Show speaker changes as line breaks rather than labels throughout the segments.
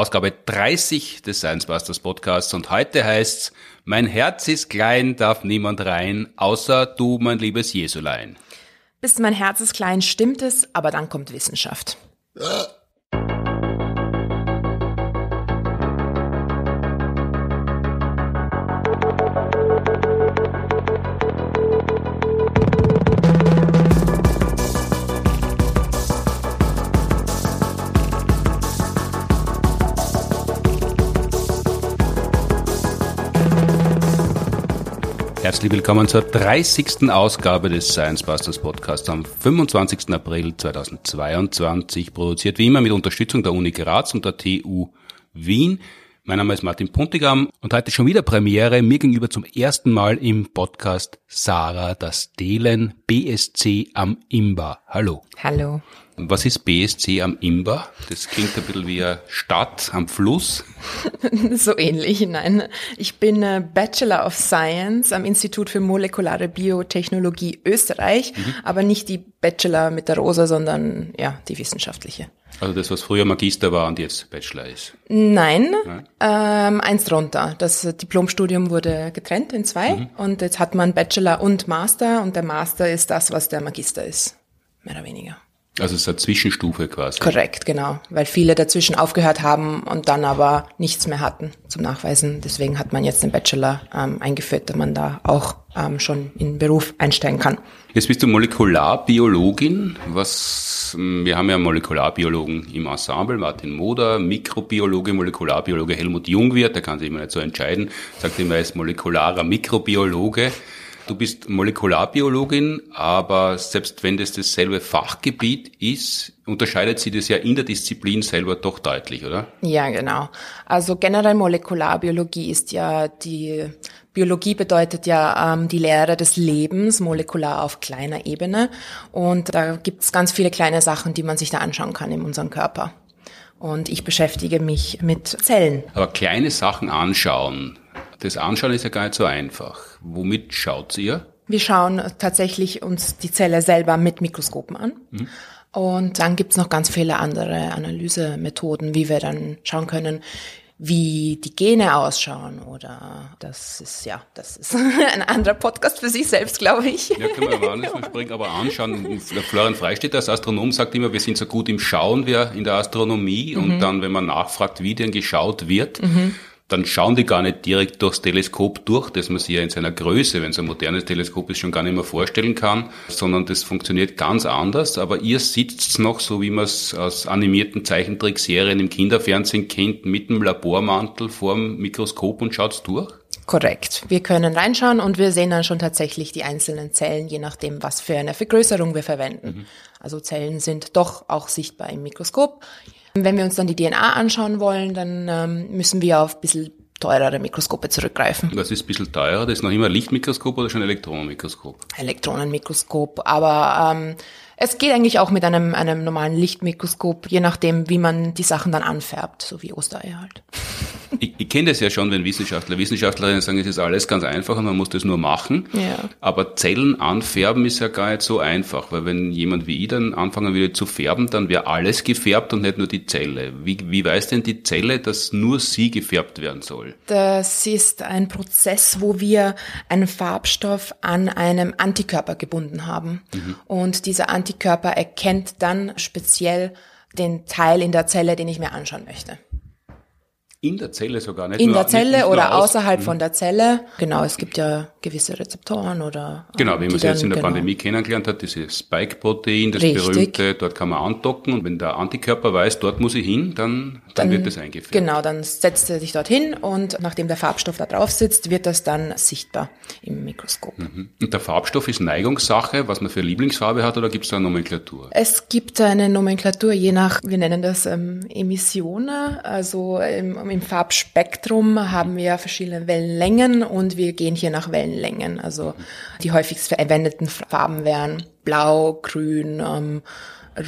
Ausgabe 30 des Science Busters Podcasts und heute heißt's, mein Herz ist klein, darf niemand rein, außer du, mein liebes Jesulein.
Bis mein Herz ist klein, stimmt es, aber dann kommt Wissenschaft.
Herzlich willkommen zur 30. Ausgabe des Science Busters Podcasts am 25. April 2022, produziert wie immer mit Unterstützung der Uni Graz und der TU Wien. Mein Name ist Martin Puntigam und heute schon wieder Premiere, mir gegenüber zum ersten Mal im Podcast Sarah das Delen BSC am Imba. Hallo.
Hallo.
Was ist BSC am Imba? Das klingt ein bisschen wie eine Stadt am Fluss.
so ähnlich, nein. Ich bin äh, Bachelor of Science am Institut für molekulare Biotechnologie Österreich, mhm. aber nicht die Bachelor mit der Rosa, sondern ja, die wissenschaftliche.
Also das, was früher Magister war und jetzt Bachelor ist?
Nein, ähm, eins drunter. Das Diplomstudium wurde getrennt in zwei mhm. und jetzt hat man Bachelor und Master und der Master ist das, was der Magister ist, mehr oder weniger.
Also es ist eine Zwischenstufe quasi.
Korrekt, genau. Weil viele dazwischen aufgehört haben und dann aber nichts mehr hatten zum Nachweisen. Deswegen hat man jetzt den Bachelor ähm, eingeführt, dass man da auch ähm, schon in den Beruf einsteigen kann.
Jetzt bist du Molekularbiologin. Was, ähm, wir haben ja Molekularbiologen im Ensemble, Martin Moder, Mikrobiologe, Molekularbiologe Helmut Jungwirth, der kann sich immer nicht so entscheiden, sagt immer, er ist molekularer Mikrobiologe. Du bist Molekularbiologin, aber selbst wenn das dasselbe Fachgebiet ist, unterscheidet sie das ja in der Disziplin selber doch deutlich, oder?
Ja, genau. Also generell Molekularbiologie ist ja die Biologie bedeutet ja ähm, die Lehre des Lebens, molekular auf kleiner Ebene. Und da gibt es ganz viele kleine Sachen, die man sich da anschauen kann in unserem Körper. Und ich beschäftige mich mit Zellen.
Aber kleine Sachen anschauen, das Anschauen ist ja gar nicht so einfach. Womit schaut ihr?
Wir schauen tatsächlich uns die Zelle selber mit Mikroskopen an. Mhm. Und dann gibt's noch ganz viele andere Analysemethoden, wie wir dann schauen können, wie die Gene ausschauen oder das ist ja, das ist ein anderer Podcast für sich selbst, glaube ich.
Ja, können wir aber nicht springen, aber anschauen. Florian Freistedt als Astronom sagt immer, wir sind so gut im Schauen wie in der Astronomie mhm. und dann, wenn man nachfragt, wie denn geschaut wird, mhm dann schauen die gar nicht direkt durchs Teleskop durch, das man sich ja in seiner Größe, wenn es ein modernes Teleskop ist, schon gar nicht mehr vorstellen kann, sondern das funktioniert ganz anders. Aber ihr sitzt noch, so wie man es aus animierten Zeichentrickserien im Kinderfernsehen kennt, mit dem Labormantel vorm Mikroskop und schaut's durch?
Korrekt. Wir können reinschauen und wir sehen dann schon tatsächlich die einzelnen Zellen, je nachdem, was für eine Vergrößerung wir verwenden. Mhm. Also Zellen sind doch auch sichtbar im Mikroskop. Wenn wir uns dann die DNA anschauen wollen, dann ähm, müssen wir auf ein bisschen teurere Mikroskope zurückgreifen.
Was ist ein bisschen teurer? Das ist noch immer Lichtmikroskop oder schon Elektronenmikroskop?
Elektronenmikroskop, aber ähm, es geht eigentlich auch mit einem, einem normalen Lichtmikroskop, je nachdem, wie man die Sachen dann anfärbt, so wie Ostereier halt.
Ich, ich kenne das ja schon, wenn Wissenschaftler, Wissenschaftlerinnen sagen, es ist alles ganz einfach und man muss das nur machen. Ja. Aber Zellen anfärben ist ja gar nicht so einfach, weil wenn jemand wie ich dann anfangen würde zu färben, dann wäre alles gefärbt und nicht nur die Zelle. Wie, wie weiß denn die Zelle, dass nur sie gefärbt werden soll?
Das ist ein Prozess, wo wir einen Farbstoff an einem Antikörper gebunden haben. Mhm. Und dieser Antikörper erkennt dann speziell den Teil in der Zelle, den ich mir anschauen möchte.
In der Zelle sogar, nicht
In nur, der Zelle nicht, nicht oder außerhalb von der Zelle. Genau, es gibt ja gewisse Rezeptoren oder.
Genau, wie man es jetzt in der genau. Pandemie kennengelernt hat, dieses Spike-Protein, das Richtig. berühmte, dort kann man andocken und wenn der Antikörper weiß, dort muss ich hin, dann, dann, dann wird das eingeführt.
Genau, dann setzt er sich dorthin und nachdem der Farbstoff da drauf sitzt, wird das dann sichtbar im Mikroskop.
Mhm. Und der Farbstoff ist Neigungssache, was man für Lieblingsfarbe hat oder gibt es da eine Nomenklatur?
Es gibt eine Nomenklatur, je nach, wir nennen das ähm, Emissionen, also im, im Farbspektrum haben wir verschiedene Wellenlängen und wir gehen hier nach Wellenlängen. Also die häufigst verwendeten Farben wären blau, grün, ähm,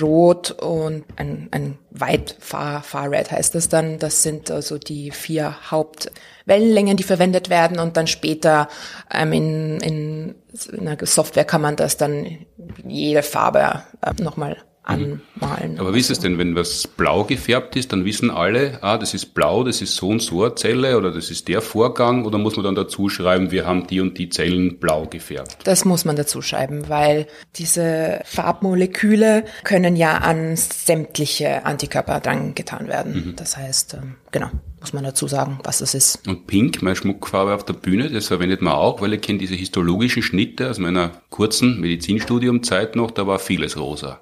rot und ein, ein White Far, Far Red heißt das dann. Das sind also die vier Hauptwellenlängen, die verwendet werden und dann später ähm, in, in, in einer Software kann man das dann jede Farbe äh, nochmal anmalen.
Aber wie ist es denn, wenn was blau gefärbt ist, dann wissen alle, ah, das ist blau, das ist so und so eine Zelle oder das ist der Vorgang oder muss man dann dazu schreiben, wir haben die und die Zellen blau gefärbt?
Das muss man dazu schreiben, weil diese Farbmoleküle können ja an sämtliche Antikörper dran getan werden. Mhm. Das heißt, ähm, genau muss man dazu sagen, was das ist.
Und Pink, meine Schmuckfarbe auf der Bühne, das verwendet man auch, weil ich kenne diese histologischen Schnitte aus meiner kurzen Medizinstudiumzeit noch, da war vieles rosa.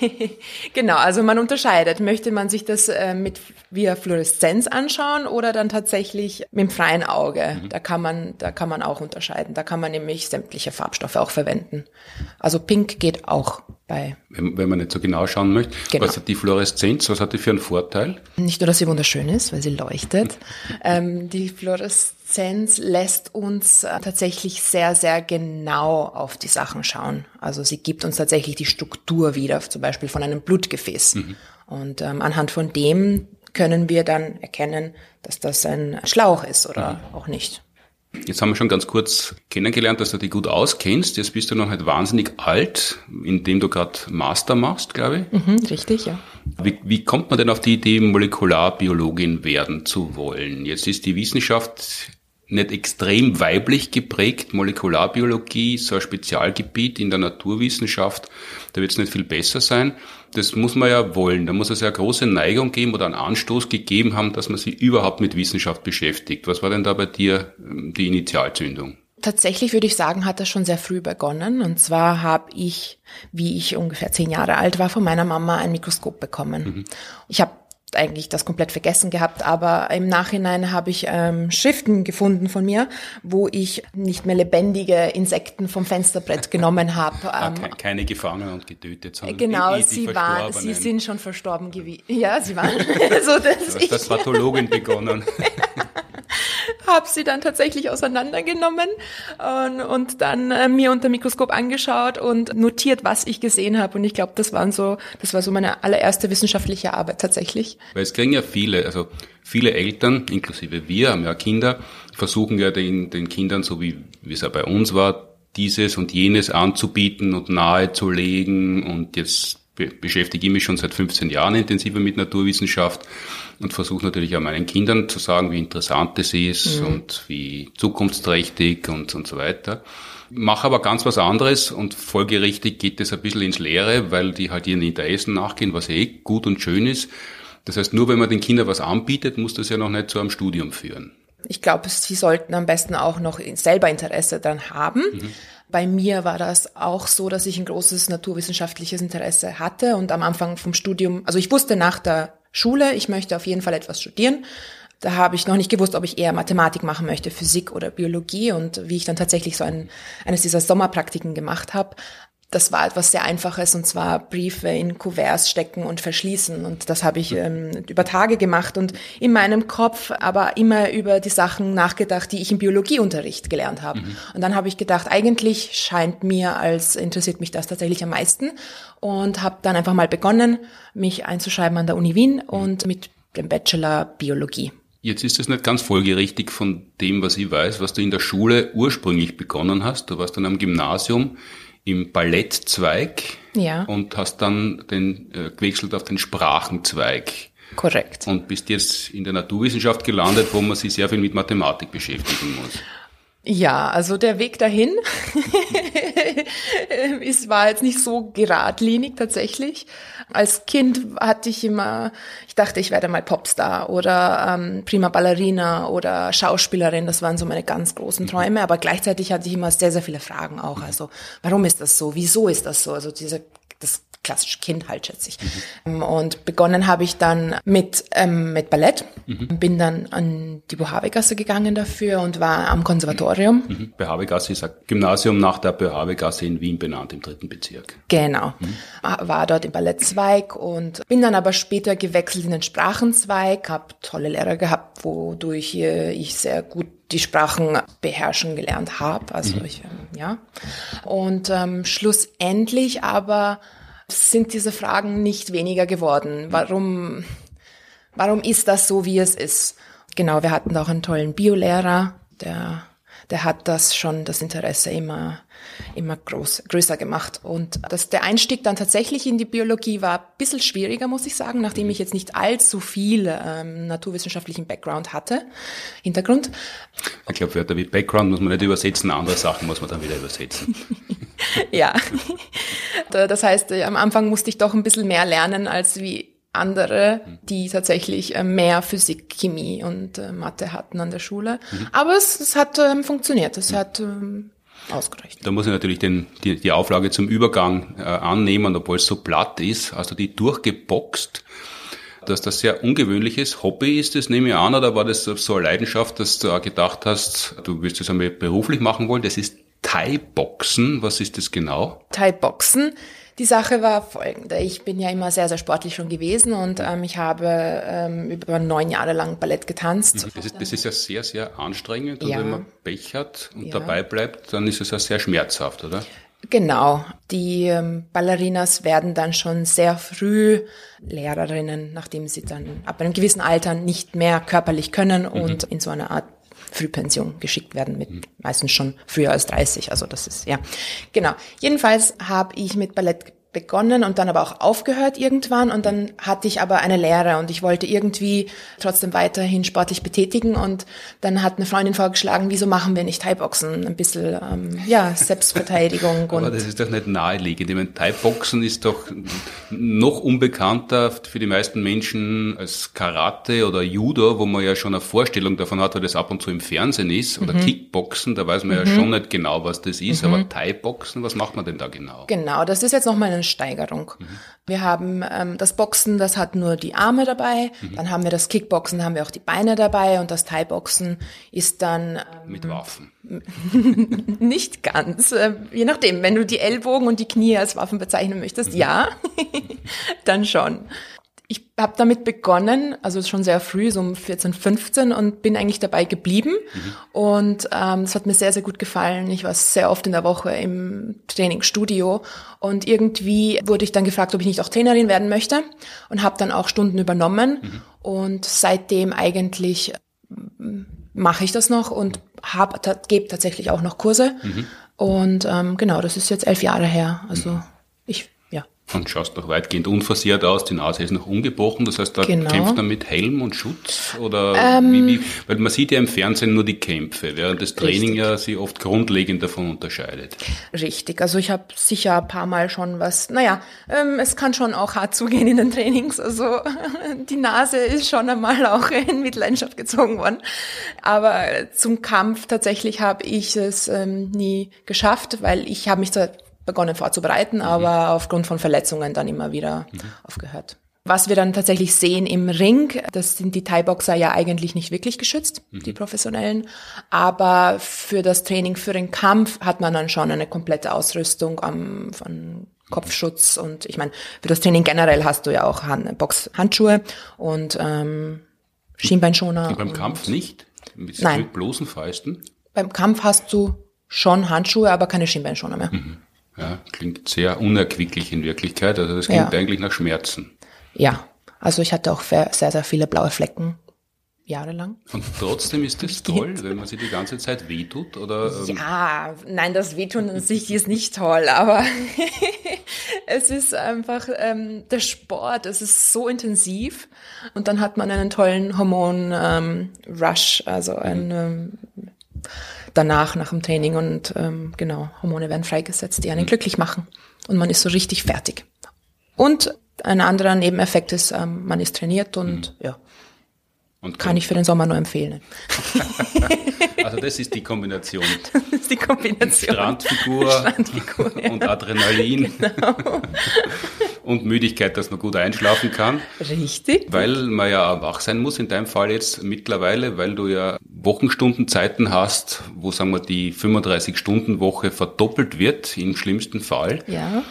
genau, also man unterscheidet. Möchte man sich das äh, mit via Fluoreszenz anschauen oder dann tatsächlich mit dem freien Auge? Mhm. Da kann man, da kann man auch unterscheiden. Da kann man nämlich sämtliche Farbstoffe auch verwenden. Also Pink geht auch bei.
Wenn, man nicht so genau schauen möchte. Genau. Was hat die Fluoreszenz, was hat die für einen Vorteil?
Nicht nur, dass sie wunderschön ist, weil sie leuchtet. ähm, die Fluoreszenz lässt uns äh, tatsächlich sehr, sehr genau auf die Sachen schauen. Also sie gibt uns tatsächlich die Struktur wieder, zum Beispiel von einem Blutgefäß. Mhm. Und ähm, anhand von dem können wir dann erkennen, dass das ein Schlauch ist oder mhm. auch nicht.
Jetzt haben wir schon ganz kurz kennengelernt, dass du dich gut auskennst. Jetzt bist du noch nicht wahnsinnig alt, indem du gerade Master machst, glaube
ich. Mhm, richtig, ja.
Wie, wie kommt man denn auf die Idee, Molekularbiologin werden zu wollen? Jetzt ist die Wissenschaft nicht extrem weiblich geprägt. Molekularbiologie, so ein Spezialgebiet in der Naturwissenschaft, da wird es nicht viel besser sein. Das muss man ja wollen. Da muss es ja eine große Neigung geben oder einen Anstoß gegeben haben, dass man sich überhaupt mit Wissenschaft beschäftigt. Was war denn da bei dir ähm, die Initialzündung?
Tatsächlich würde ich sagen, hat das schon sehr früh begonnen. Und zwar habe ich, wie ich ungefähr zehn Jahre alt war, von meiner Mama ein Mikroskop bekommen. Mhm. Ich habe eigentlich das komplett vergessen gehabt, aber im Nachhinein habe ich ähm, Schriften gefunden von mir, wo ich nicht mehr lebendige Insekten vom Fensterbrett genommen habe.
Ähm, keine gefangen und getötet, sondern
genau, die, die sie waren, sie sind schon verstorben gewesen. Ja, sie waren so, dass
du hast das Pathologin begonnen.
Habe sie dann tatsächlich auseinandergenommen und, und dann äh, mir unter Mikroskop angeschaut und notiert, was ich gesehen habe. Und ich glaube, das waren so, das war so meine allererste wissenschaftliche Arbeit tatsächlich.
Weil es kriegen ja viele, also viele Eltern, inklusive wir, haben ja Kinder, versuchen ja den, den Kindern, so wie, wie es ja bei uns war, dieses und jenes anzubieten und nahezulegen und jetzt beschäftige ich mich schon seit 15 Jahren intensiver mit Naturwissenschaft und versuche natürlich auch meinen Kindern zu sagen, wie interessant es ist mhm. und wie zukunftsträchtig und, und so weiter. Mache aber ganz was anderes und folgerichtig geht es ein bisschen ins Leere, weil die halt ihren Interessen nachgehen, was eh gut und schön ist. Das heißt, nur wenn man den Kindern was anbietet, muss das ja noch nicht zu einem Studium führen.
Ich glaube, sie sollten am besten auch noch selber Interesse daran haben. Mhm. Bei mir war das auch so, dass ich ein großes naturwissenschaftliches Interesse hatte und am Anfang vom Studium, also ich wusste nach der Schule, ich möchte auf jeden Fall etwas studieren. Da habe ich noch nicht gewusst, ob ich eher Mathematik machen möchte, Physik oder Biologie und wie ich dann tatsächlich so ein, eines dieser Sommerpraktiken gemacht habe, das war etwas sehr Einfaches und zwar Briefe in Kuverts stecken und verschließen. Und das habe ich ähm, über Tage gemacht und in meinem Kopf aber immer über die Sachen nachgedacht, die ich im Biologieunterricht gelernt habe. Mhm. Und dann habe ich gedacht, eigentlich scheint mir, als interessiert mich das tatsächlich am meisten und habe dann einfach mal begonnen, mich einzuschreiben an der Uni Wien und mit dem Bachelor Biologie.
Jetzt ist es nicht ganz folgerichtig von dem, was ich weiß, was du in der Schule ursprünglich begonnen hast. Du warst dann am Gymnasium im Ballettzweig
ja.
und hast dann den, äh, gewechselt auf den Sprachenzweig.
Korrekt.
Und bist jetzt in der Naturwissenschaft gelandet, wo man sich sehr viel mit Mathematik beschäftigen muss.
Ja, also der Weg dahin es war jetzt nicht so geradlinig tatsächlich. Als Kind hatte ich immer, ich dachte, ich werde mal Popstar oder ähm, Prima Ballerina oder Schauspielerin. Das waren so meine ganz großen Träume. Aber gleichzeitig hatte ich immer sehr, sehr viele Fragen auch. Also warum ist das so? Wieso ist das so? Also diese das klassische Kind halt, schätze ich. Mhm. Und begonnen habe ich dann mit, ähm, mit Ballett, mhm. bin dann an die Bohavegasse gegangen dafür und war am Konservatorium.
Mhm. Bohavegasse ist ein Gymnasium nach der Bohavegasse in Wien benannt, im dritten Bezirk.
Genau. Mhm. War dort im Ballettzweig und bin dann aber später gewechselt in den Sprachenzweig, habe tolle Lehrer gehabt, wodurch ich sehr gut die Sprachen beherrschen gelernt habe. Also mhm. ich, ähm, ja. Und ähm, schlussendlich aber sind diese Fragen nicht weniger geworden. Warum, warum ist das so, wie es ist? Genau, wir hatten auch einen tollen Biolehrer, der der hat das schon, das Interesse immer, immer groß, größer gemacht. Und das, der Einstieg dann tatsächlich in die Biologie war ein bisschen schwieriger, muss ich sagen, nachdem ich jetzt nicht allzu viel ähm, naturwissenschaftlichen Background hatte, Hintergrund.
Ich glaube, Wörter wie Background muss man nicht übersetzen, andere Sachen muss man dann wieder übersetzen.
ja. Das heißt, am Anfang musste ich doch ein bisschen mehr lernen als wie andere, die tatsächlich äh, mehr Physik, Chemie und äh, Mathe hatten an der Schule. Mhm. Aber es, es hat ähm, funktioniert, es mhm. hat ähm, ausgereicht.
Da muss ich natürlich den, die, die Auflage zum Übergang äh, annehmen, obwohl es so platt ist. Also die durchgeboxt, dass das sehr ungewöhnliches Hobby ist, das nehme ich an, oder war das so eine Leidenschaft, dass du auch gedacht hast, du wirst das einmal beruflich machen wollen? Das ist Thai-Boxen. Was ist das genau?
Thai-Boxen die Sache war folgende. Ich bin ja immer sehr, sehr sportlich schon gewesen und ähm, ich habe ähm, über neun Jahre lang Ballett getanzt.
Das ist, das ist ja sehr, sehr anstrengend und ja. wenn man Pech hat und ja. dabei bleibt, dann ist es ja sehr schmerzhaft, oder?
Genau. Die ähm, Ballerinas werden dann schon sehr früh Lehrerinnen, nachdem sie dann ab einem gewissen Alter nicht mehr körperlich können mhm. und in so einer Art Frühpension geschickt werden, mit meistens schon früher als 30. Also das ist, ja. Genau. Jedenfalls habe ich mit Ballett begonnen und dann aber auch aufgehört irgendwann und dann hatte ich aber eine Lehre und ich wollte irgendwie trotzdem weiterhin sportlich betätigen und dann hat eine Freundin vorgeschlagen, wieso machen wir nicht Thai-Boxen? Ein bisschen, ähm, ja, Selbstverteidigung.
aber das ist doch nicht naheliegend. Ich meine, Thai-Boxen ist doch noch unbekannter für die meisten Menschen als Karate oder Judo, wo man ja schon eine Vorstellung davon hat, weil das ab und zu im Fernsehen ist oder mhm. Kickboxen, da weiß man mhm. ja schon nicht genau, was das ist, mhm. aber Thai-Boxen, was macht man denn da genau?
Genau, das ist jetzt noch mal eine Steigerung. Mhm. Wir haben ähm, das Boxen, das hat nur die Arme dabei. Mhm. Dann haben wir das Kickboxen, da haben wir auch die Beine dabei. Und das Thai-Boxen ist dann... Ähm,
Mit Waffen.
nicht ganz. Äh, je nachdem, wenn du die Ellbogen und die Knie als Waffen bezeichnen möchtest, mhm. ja, dann schon ich habe damit begonnen, also schon sehr früh, so um 14, 15 und bin eigentlich dabei geblieben. Mhm. Und ähm, es hat mir sehr, sehr gut gefallen. Ich war sehr oft in der Woche im Trainingsstudio und irgendwie wurde ich dann gefragt, ob ich nicht auch Trainerin werden möchte und habe dann auch Stunden übernommen. Mhm. Und seitdem eigentlich mm, mache ich das noch und hab, gebe tatsächlich auch noch Kurse. Mhm. Und ähm, genau, das ist jetzt elf Jahre her. Also mhm.
Und schaust noch weitgehend unversehrt aus, die Nase ist noch ungebrochen, das heißt, da genau. kämpft man mit Helm und Schutz oder ähm, wie, wie, weil man sieht ja im Fernsehen nur die Kämpfe, während das Training richtig. ja sich oft grundlegend davon unterscheidet.
Richtig, also ich habe sicher ein paar Mal schon was, naja, ähm, es kann schon auch hart zugehen in den Trainings, also die Nase ist schon einmal auch in Mitleidenschaft gezogen worden, aber zum Kampf tatsächlich habe ich es ähm, nie geschafft, weil ich habe mich da begonnen vorzubereiten, mhm. aber aufgrund von Verletzungen dann immer wieder mhm. aufgehört. Was wir dann tatsächlich sehen im Ring, das sind die Thai-Boxer ja eigentlich nicht wirklich geschützt, mhm. die professionellen. Aber für das Training, für den Kampf hat man dann schon eine komplette Ausrüstung am, von Kopfschutz und ich meine, für das Training generell hast du ja auch Hand, Boxhandschuhe und ähm, Schienbeinschoner.
Und beim Kampf nicht?
Mit Nein.
bloßen Fäusten?
Beim Kampf hast du schon Handschuhe, aber keine Schienbeinschoner mehr. Mhm.
Ja, klingt sehr unerquicklich in Wirklichkeit. Also das klingt ja. eigentlich nach Schmerzen.
Ja, also ich hatte auch sehr, sehr viele blaue Flecken jahrelang.
Und trotzdem ist es toll, wenn man sich die ganze Zeit wehtut, oder?
Ähm? Ja, nein, das Wehtun an sich ist nicht toll, aber es ist einfach ähm, der Sport, es ist so intensiv und dann hat man einen tollen Hormon-Rush, ähm, also ein ähm, danach, nach dem Training und ähm, genau, Hormone werden freigesetzt, die einen mhm. glücklich machen und man ist so richtig fertig. Und ein anderer Nebeneffekt ist, ähm, man ist trainiert und mhm. ja, und kann ich für den Sommer nur empfehlen.
also das ist die Kombination.
Das ist die Kombination.
Strandfigur, Strandfigur ja. und Adrenalin. Genau. und Müdigkeit, dass man gut einschlafen kann.
Richtig.
Weil man ja wach sein muss, in deinem Fall jetzt mittlerweile, weil du ja Wochenstundenzeiten hast, wo sagen wir die 35-Stunden-Woche verdoppelt wird, im schlimmsten Fall.
Ja.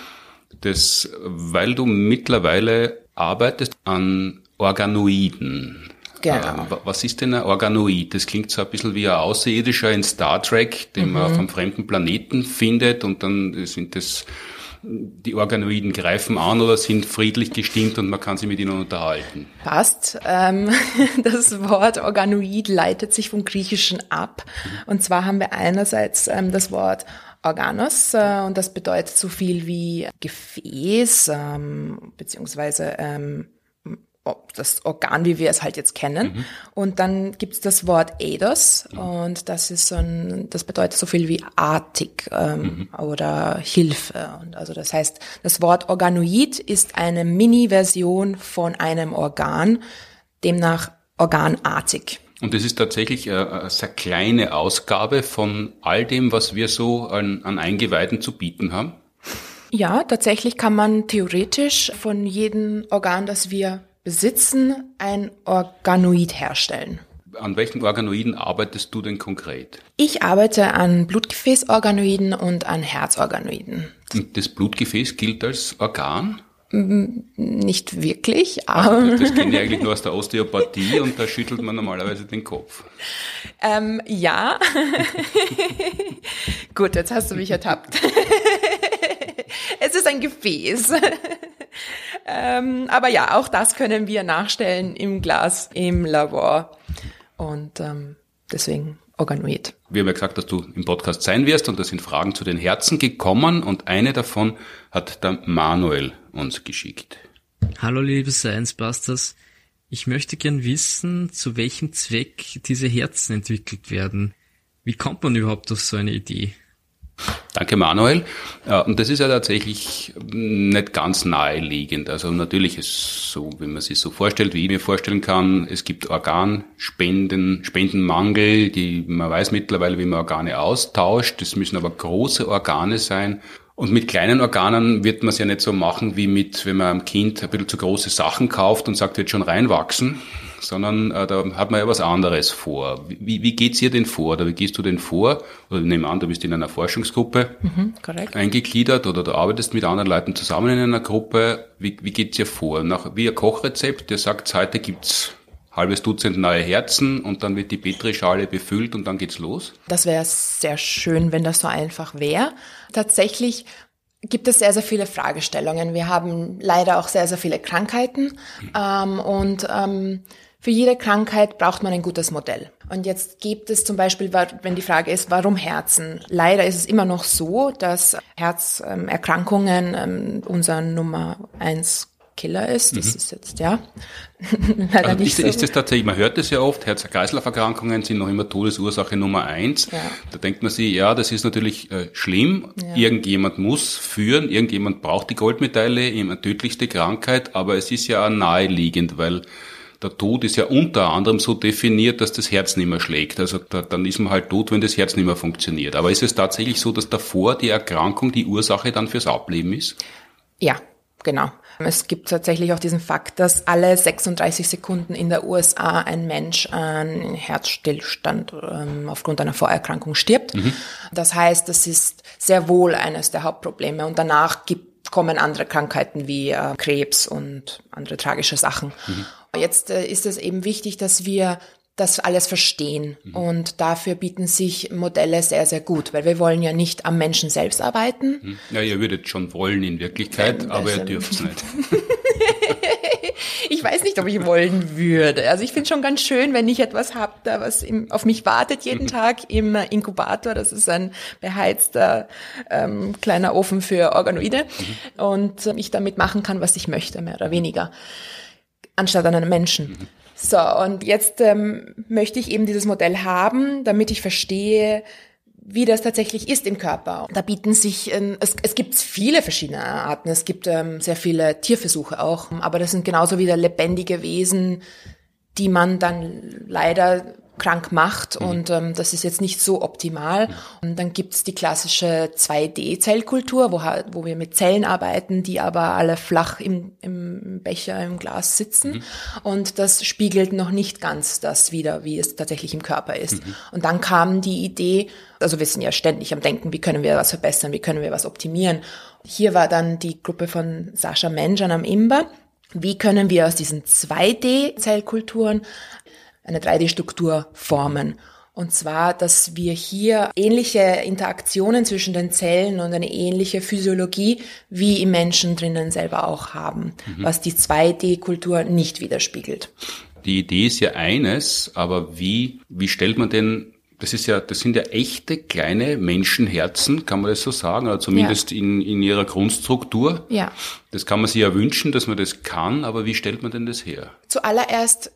Das, weil du mittlerweile arbeitest an Organoiden.
Genau.
Was ist denn ein Organoid? Das klingt so ein bisschen wie ein Außerirdischer in Star Trek, den mhm. man auf einem fremden Planeten findet und dann sind das die Organoiden greifen an oder sind friedlich gestimmt und man kann sich mit ihnen unterhalten?
Passt. Ähm, das Wort Organoid leitet sich vom Griechischen ab. Und zwar haben wir einerseits ähm, das Wort Organos äh, und das bedeutet so viel wie Gefäß ähm, beziehungsweise ähm, das Organ, wie wir es halt jetzt kennen. Mhm. Und dann gibt's das Wort Eidos mhm. und das ist so ein, das bedeutet so viel wie artig ähm, mhm. oder Hilfe. Und also das heißt, das Wort Organoid ist eine Mini-Version von einem Organ, demnach organartig.
Und das ist tatsächlich eine sehr kleine Ausgabe von all dem, was wir so an, an Eingeweiden zu bieten haben.
Ja, tatsächlich kann man theoretisch von jedem Organ, das wir besitzen, ein Organoid herstellen.
An welchen Organoiden arbeitest du denn konkret?
Ich arbeite an Blutgefäßorganoiden und an Herzorganoiden.
Und das Blutgefäß gilt als Organ?
Nicht wirklich, aber.
das, das kenne ich eigentlich nur aus der Osteopathie und da schüttelt man normalerweise den Kopf.
Ähm, ja. Gut, jetzt hast du mich ertappt. es ist ein Gefäß. Ähm, aber ja, auch das können wir nachstellen im Glas, im Labor. Und ähm, deswegen Organoid.
Wir haben ja gesagt, dass du im Podcast sein wirst und da sind Fragen zu den Herzen gekommen und eine davon hat der Manuel uns geschickt.
Hallo liebe Science Busters. Ich möchte gern wissen, zu welchem Zweck diese Herzen entwickelt werden. Wie kommt man überhaupt auf so eine Idee?
Danke, Manuel. Und das ist ja tatsächlich nicht ganz naheliegend. Also natürlich ist so, wie man sich so vorstellt, wie ich mir vorstellen kann, es gibt Organspenden, Spendenmangel, die, man weiß mittlerweile, wie man Organe austauscht. Das müssen aber große Organe sein. Und mit kleinen Organen wird man es ja nicht so machen, wie mit, wenn man einem Kind ein bisschen zu große Sachen kauft und sagt, wird schon reinwachsen, sondern äh, da hat man ja was anderes vor. Wie, wie geht's ihr denn vor oder wie gehst du denn vor? Oder nehmen an, du bist in einer Forschungsgruppe mhm, eingegliedert oder du arbeitest mit anderen Leuten zusammen in einer Gruppe. Wie, wie geht's ihr vor? Nach, wie ein Kochrezept, der sagt, heute gibt's halbes Dutzend neue Herzen und dann wird die Petrischale befüllt und dann geht's los?
Das wäre sehr schön, wenn das so einfach wäre. Tatsächlich gibt es sehr, sehr viele Fragestellungen. Wir haben leider auch sehr, sehr viele Krankheiten mhm. ähm, und ähm, für jede Krankheit braucht man ein gutes Modell. Und jetzt gibt es zum Beispiel, wenn die Frage ist, warum Herzen? Leider ist es immer noch so, dass Herzerkrankungen ähm, unser Nummer eins Killer ist. Das mhm. ist jetzt, ja.
Leider also nicht ist, so. ist das tatsächlich, man hört es ja oft, Herz-Kreislauf-Erkrankungen sind noch immer Todesursache Nummer eins. Ja. Da denkt man sich, ja, das ist natürlich äh, schlimm. Ja. Irgendjemand muss führen, irgendjemand braucht die Goldmedaille, immer tödlichste Krankheit, aber es ist ja auch naheliegend, weil der Tod ist ja unter anderem so definiert, dass das Herz nicht mehr schlägt. Also da, dann ist man halt tot, wenn das Herz nicht mehr funktioniert. Aber ist es tatsächlich so, dass davor die Erkrankung die Ursache dann fürs Ableben ist?
Ja, genau. Es gibt tatsächlich auch diesen Fakt, dass alle 36 Sekunden in der USA ein Mensch an Herzstillstand ähm, aufgrund einer Vorerkrankung stirbt. Mhm. Das heißt, das ist sehr wohl eines der Hauptprobleme. Und danach gibt, kommen andere Krankheiten wie äh, Krebs und andere tragische Sachen. Mhm. Jetzt äh, ist es eben wichtig, dass wir das alles verstehen. Mhm. Und dafür bieten sich Modelle sehr, sehr gut, weil wir wollen ja nicht am Menschen selbst arbeiten.
Mhm. Ja, ihr würdet schon wollen in Wirklichkeit, Wenn aber ihr dürft es nicht.
ich weiß nicht, ob ich wollen würde. Also ich finde schon ganz schön, wenn ich etwas habe, da was im, auf mich wartet jeden mhm. Tag im Inkubator. Das ist ein beheizter ähm, kleiner Ofen für Organoide mhm. und ich damit machen kann, was ich möchte, mehr oder weniger anstatt an einem Menschen. Mhm. So, und jetzt ähm, möchte ich eben dieses Modell haben, damit ich verstehe, wie das tatsächlich ist im Körper. Da bieten sich, ähm, es, es gibt viele verschiedene Arten. Es gibt ähm, sehr viele Tierversuche auch, aber das sind genauso wieder lebendige Wesen, die man dann leider krank macht mhm. und ähm, das ist jetzt nicht so optimal. Mhm. Und dann gibt's die klassische 2D-Zellkultur, wo, wo wir mit Zellen arbeiten, die aber alle flach im, im Becher, im Glas sitzen. Mhm. Und das spiegelt noch nicht ganz das wieder, wie es tatsächlich im Körper ist. Mhm. Und dann kam die Idee, also wir sind ja ständig am Denken, wie können wir was verbessern, wie können wir was optimieren. Hier war dann die Gruppe von Sascha Menjan am Imba. Wie können wir aus diesen 2D-Zellkulturen eine 3D-Struktur formen. Und zwar, dass wir hier ähnliche Interaktionen zwischen den Zellen und eine ähnliche Physiologie wie im Menschen drinnen selber auch haben, mhm. was die 2D-Kultur nicht widerspiegelt.
Die Idee ist ja eines, aber wie, wie stellt man denn das ist ja, das sind ja echte kleine Menschenherzen, kann man das so sagen, oder zumindest ja. in, in ihrer Grundstruktur.
Ja.
Das kann man sich ja wünschen, dass man das kann, aber wie stellt man denn das her?
Zuallererst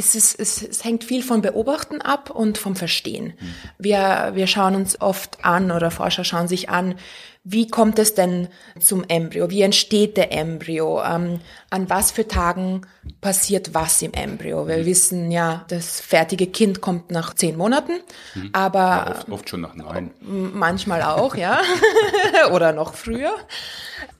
äh, ist es, es, es hängt viel vom Beobachten ab und vom Verstehen. Wir, wir schauen uns oft an oder Forscher schauen sich an, wie kommt es denn zum Embryo? Wie entsteht der Embryo? Ähm, an was für Tagen passiert was im Embryo? Wir mhm. wissen ja, das fertige Kind kommt nach zehn Monaten, mhm. aber
ja, oft, oft, schon nach neun.
Manchmal auch, ja, oder noch früher.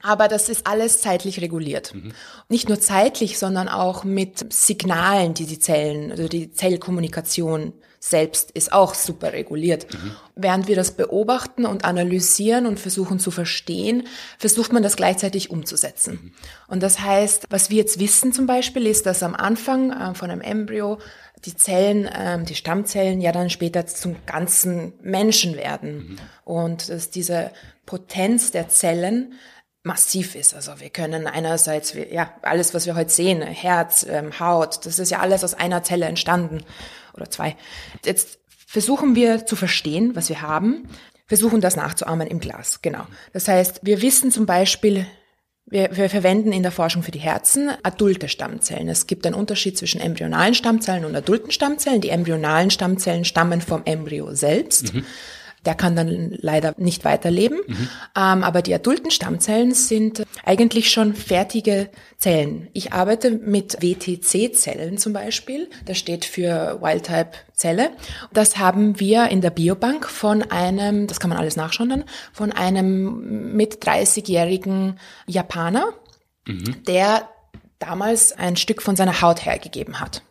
Aber das ist alles zeitlich reguliert. Mhm. Nicht nur zeitlich, sondern auch mit Signalen, die die Zellen, also die Zellkommunikation selbst ist auch super reguliert. Mhm. Während wir das beobachten und analysieren und versuchen zu verstehen, versucht man das gleichzeitig umzusetzen. Mhm. Und das heißt, was wir jetzt wissen zum Beispiel, ist, dass am Anfang äh, von einem Embryo die Zellen, ähm, die Stammzellen ja dann später zum ganzen Menschen werden. Mhm. Und dass diese Potenz der Zellen massiv ist. Also wir können einerseits, ja, alles, was wir heute sehen, Herz, ähm, Haut, das ist ja alles aus einer Zelle entstanden oder zwei. Jetzt versuchen wir zu verstehen, was wir haben, versuchen das nachzuahmen im Glas. Genau. Das heißt, wir wissen zum Beispiel, wir, wir verwenden in der Forschung für die Herzen adulte Stammzellen. Es gibt einen Unterschied zwischen embryonalen Stammzellen und adulten Stammzellen. Die embryonalen Stammzellen stammen vom Embryo selbst. Mhm. Der kann dann leider nicht weiterleben. Mhm. Ähm, aber die adulten Stammzellen sind eigentlich schon fertige Zellen. Ich arbeite mit WTC-Zellen zum Beispiel. Das steht für Wildtype-Zelle. Das haben wir in der Biobank von einem, das kann man alles nachschauen dann, von einem mit 30-jährigen Japaner, mhm. der damals ein Stück von seiner Haut hergegeben hat.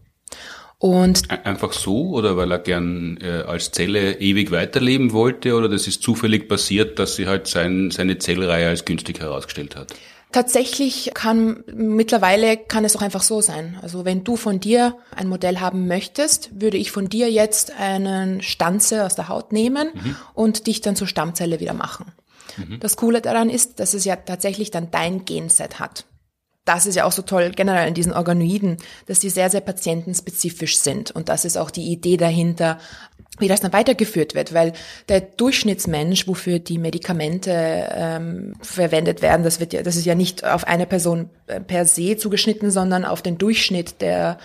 Und Einfach so oder weil er gern äh, als Zelle ewig weiterleben wollte oder das ist zufällig passiert, dass sie halt sein, seine Zellreihe als günstig herausgestellt hat?
Tatsächlich kann mittlerweile kann es auch einfach so sein. Also wenn du von dir ein Modell haben möchtest, würde ich von dir jetzt einen Stanze aus der Haut nehmen mhm. und dich dann zur Stammzelle wieder machen. Mhm. Das Coole daran ist, dass es ja tatsächlich dann dein Genset hat das ist ja auch so toll generell in diesen Organoiden, dass die sehr, sehr patientenspezifisch sind. Und das ist auch die Idee dahinter, wie das dann weitergeführt wird, weil der Durchschnittsmensch, wofür die Medikamente ähm, verwendet werden, das wird ja, das ist ja nicht auf eine Person äh, per se zugeschnitten, sondern auf den Durchschnitt der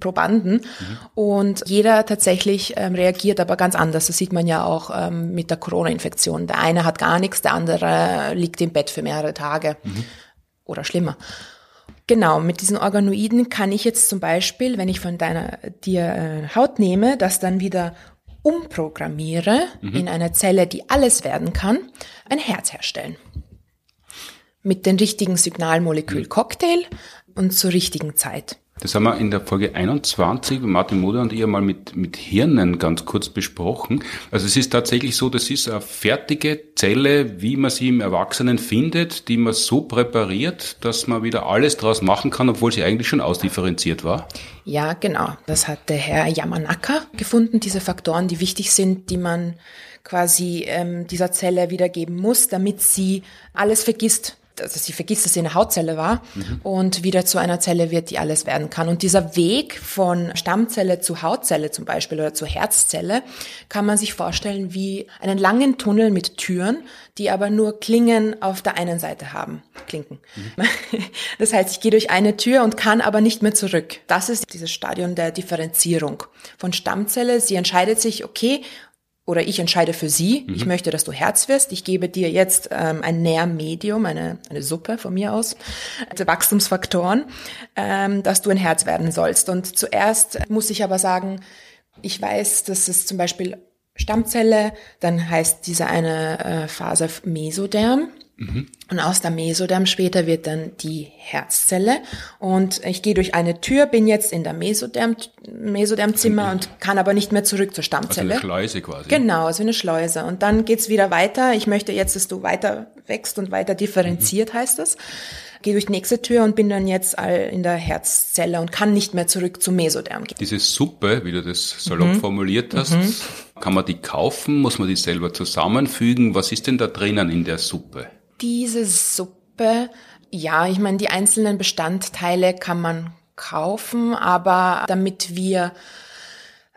Probanden. Mhm. Und jeder tatsächlich ähm, reagiert aber ganz anders. Das sieht man ja auch ähm, mit der Corona-Infektion. Der eine hat gar nichts, der andere liegt im Bett für mehrere Tage. Mhm oder schlimmer. Genau, mit diesen Organoiden kann ich jetzt zum Beispiel, wenn ich von deiner dir äh, Haut nehme, das dann wieder umprogrammiere mhm. in einer Zelle, die alles werden kann, ein Herz herstellen. Mit den richtigen Signalmolekül-Cocktail und zur richtigen Zeit.
Das haben wir in der Folge 21, Martin Moder und ich einmal mit, mit Hirnen ganz kurz besprochen. Also es ist tatsächlich so, das ist eine fertige Zelle, wie man sie im Erwachsenen findet, die man so präpariert, dass man wieder alles draus machen kann, obwohl sie eigentlich schon ausdifferenziert war.
Ja, genau. Das hat der Herr Yamanaka gefunden, diese Faktoren, die wichtig sind, die man quasi ähm, dieser Zelle wiedergeben muss, damit sie alles vergisst, also sie vergisst, dass sie eine Hautzelle war mhm. und wieder zu einer Zelle wird, die alles werden kann. Und dieser Weg von Stammzelle zu Hautzelle zum Beispiel oder zu Herzzelle kann man sich vorstellen wie einen langen Tunnel mit Türen, die aber nur Klingen auf der einen Seite haben. Klinken. Mhm. Das heißt, ich gehe durch eine Tür und kann aber nicht mehr zurück. Das ist dieses Stadion der Differenzierung von Stammzelle. Sie entscheidet sich, okay, oder ich entscheide für sie, mhm. ich möchte, dass du Herz wirst, ich gebe dir jetzt ähm, ein Nährmedium, eine, eine Suppe von mir aus, also Wachstumsfaktoren, ähm, dass du ein Herz werden sollst. Und zuerst muss ich aber sagen, ich weiß, dass es zum Beispiel Stammzelle, dann heißt diese eine äh, Phase Mesoderm. Mhm. Und aus der Mesoderm später wird dann die Herzzelle. Und ich gehe durch eine Tür, bin jetzt in der Mesoderm, Mesodermzimmer und kann aber nicht mehr zurück zur Stammzelle.
Also eine Schleuse quasi.
Genau, also eine Schleuse. Und dann geht's wieder weiter. Ich möchte jetzt, dass du weiter wächst und weiter differenziert, mhm. heißt das. gehe durch die nächste Tür und bin dann jetzt in der Herzzelle und kann nicht mehr zurück zum Mesoderm gehen.
Diese Suppe, wie du das salopp mhm. formuliert hast, mhm. kann man die kaufen? Muss man die selber zusammenfügen? Was ist denn da drinnen in der Suppe?
Diese Suppe, ja, ich meine, die einzelnen Bestandteile kann man kaufen, aber damit wir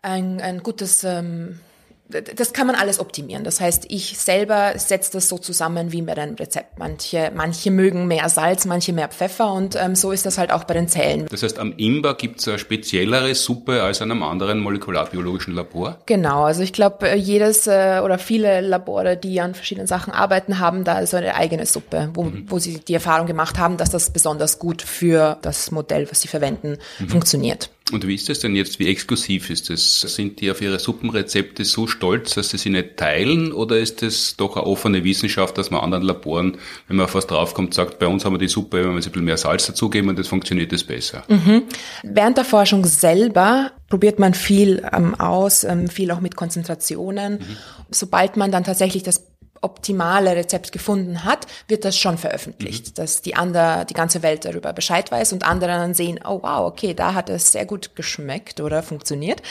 ein, ein gutes ähm, das kann man alles optimieren. Das heißt, ich selber setze das so zusammen wie bei einem Rezept. Manche, manche mögen mehr Salz, manche mehr Pfeffer und ähm, so ist das halt auch bei den Zellen.
Das heißt, am Imba gibt es eine speziellere Suppe als an einem anderen molekularbiologischen Labor?
Genau, also ich glaube, äh, jedes äh, oder viele Labore, die an verschiedenen Sachen arbeiten, haben da so eine eigene Suppe, wo, mhm. wo sie die Erfahrung gemacht haben, dass das besonders gut für das Modell, was sie verwenden, mhm. funktioniert.
Und wie ist das denn jetzt? Wie exklusiv ist das? Sind die auf ihre Suppenrezepte so stolz, dass sie sie nicht teilen? Oder ist das doch eine offene Wissenschaft, dass man anderen Laboren, wenn man fast draufkommt, sagt, bei uns haben wir die Suppe, wenn wir ein bisschen mehr Salz dazugeben und das funktioniert das besser?
Mhm. Während der Forschung selber probiert man viel ähm, aus, ähm, viel auch mit Konzentrationen. Mhm. Sobald man dann tatsächlich das optimale Rezept gefunden hat, wird das schon veröffentlicht, mhm. dass die andere, die ganze Welt darüber Bescheid weiß und andere dann sehen, oh wow, okay, da hat es sehr gut geschmeckt oder funktioniert.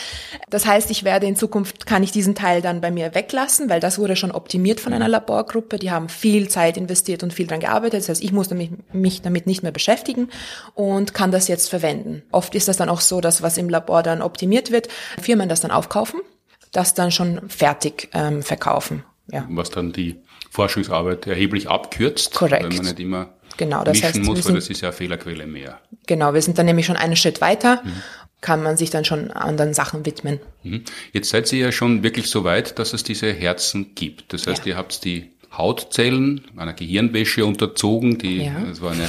Das heißt, ich werde in Zukunft, kann ich diesen Teil dann bei mir weglassen, weil das wurde schon optimiert von einer. Laborgruppe, die haben viel Zeit investiert und viel dran gearbeitet. Das heißt, ich muss mich, mich damit nicht mehr beschäftigen und kann das jetzt verwenden. Oft ist das dann auch so, dass was im Labor dann optimiert wird, Firmen das dann aufkaufen, das dann schon fertig ähm, verkaufen
ja. was dann die Forschungsarbeit erheblich abkürzt,
Korrekt.
weil man nicht immer
genau, das
mischen
heißt,
muss, weil das ist ja eine Fehlerquelle mehr.
Genau, wir sind dann nämlich schon einen Schritt weiter, mhm. kann man sich dann schon anderen Sachen widmen.
Mhm. Jetzt seid ihr ja schon wirklich so weit, dass es diese Herzen gibt. Das heißt, ja. ihr habt die Hautzellen einer Gehirnwäsche unterzogen, die, ja. das war eine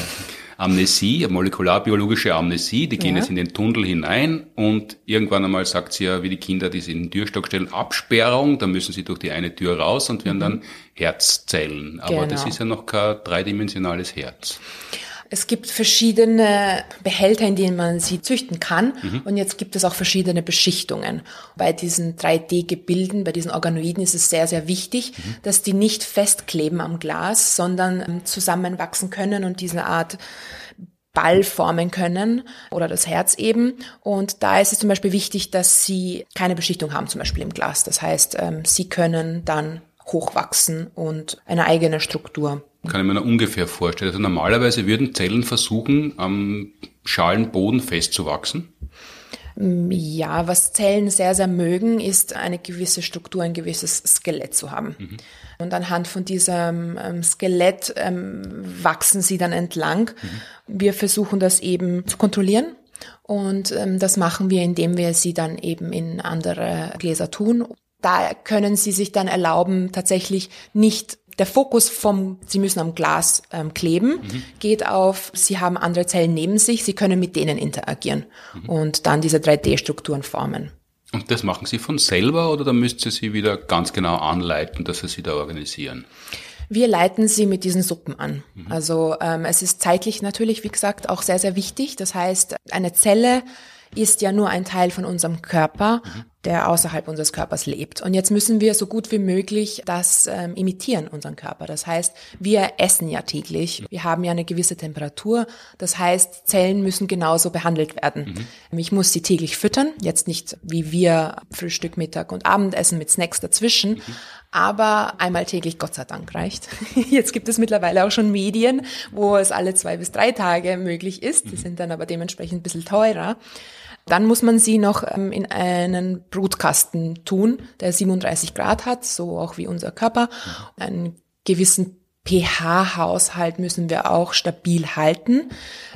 Amnesie, molekularbiologische Amnesie, die gehen ja. jetzt in den Tunnel hinein und irgendwann einmal sagt sie ja, wie die Kinder, die sie in den Türstock stellen, Absperrung, dann müssen sie durch die eine Tür raus und werden mhm. dann Herzzellen. Aber genau. das ist ja noch kein dreidimensionales Herz.
Es gibt verschiedene Behälter, in denen man sie züchten kann. Mhm. Und jetzt gibt es auch verschiedene Beschichtungen. Bei diesen 3D-Gebilden, bei diesen Organoiden ist es sehr, sehr wichtig, mhm. dass die nicht festkleben am Glas, sondern ähm, zusammenwachsen können und diese Art Ball formen können oder das Herz eben. Und da ist es zum Beispiel wichtig, dass sie keine Beschichtung haben, zum Beispiel im Glas. Das heißt, ähm, sie können dann hochwachsen und eine eigene Struktur
kann ich mir noch ungefähr vorstellen. Also normalerweise würden Zellen versuchen, am Schalenboden festzuwachsen.
Ja, was Zellen sehr, sehr mögen, ist eine gewisse Struktur, ein gewisses Skelett zu haben. Mhm. Und anhand von diesem ähm, Skelett ähm, wachsen sie dann entlang. Mhm. Wir versuchen das eben zu kontrollieren. Und ähm, das machen wir, indem wir sie dann eben in andere Gläser tun. Da können sie sich dann erlauben, tatsächlich nicht der Fokus vom, Sie müssen am Glas ähm, kleben, mhm. geht auf, Sie haben andere Zellen neben sich, Sie können mit denen interagieren mhm. und dann diese 3D-Strukturen formen.
Und das machen Sie von selber oder da müsst ihr sie wieder ganz genau anleiten, dass Sie sie da organisieren?
Wir leiten sie mit diesen Suppen an. Mhm. Also ähm, es ist zeitlich natürlich, wie gesagt, auch sehr, sehr wichtig. Das heißt, eine Zelle ist ja nur ein Teil von unserem Körper, mhm. der außerhalb unseres Körpers lebt. Und jetzt müssen wir so gut wie möglich das ähm, imitieren, unseren Körper. Das heißt, wir essen ja täglich. Wir haben ja eine gewisse Temperatur. Das heißt, Zellen müssen genauso behandelt werden. Mhm. Ich muss sie täglich füttern. Jetzt nicht wie wir Frühstück, Mittag und Abendessen mit Snacks dazwischen. Mhm. Aber einmal täglich, Gott sei Dank, reicht. Jetzt gibt es mittlerweile auch schon Medien, wo es alle zwei bis drei Tage möglich ist. Die mhm. sind dann aber dementsprechend ein bisschen teurer. Dann muss man sie noch ähm, in einen Brutkasten tun, der 37 Grad hat, so auch wie unser Körper. Einen gewissen pH-Haushalt müssen wir auch stabil halten.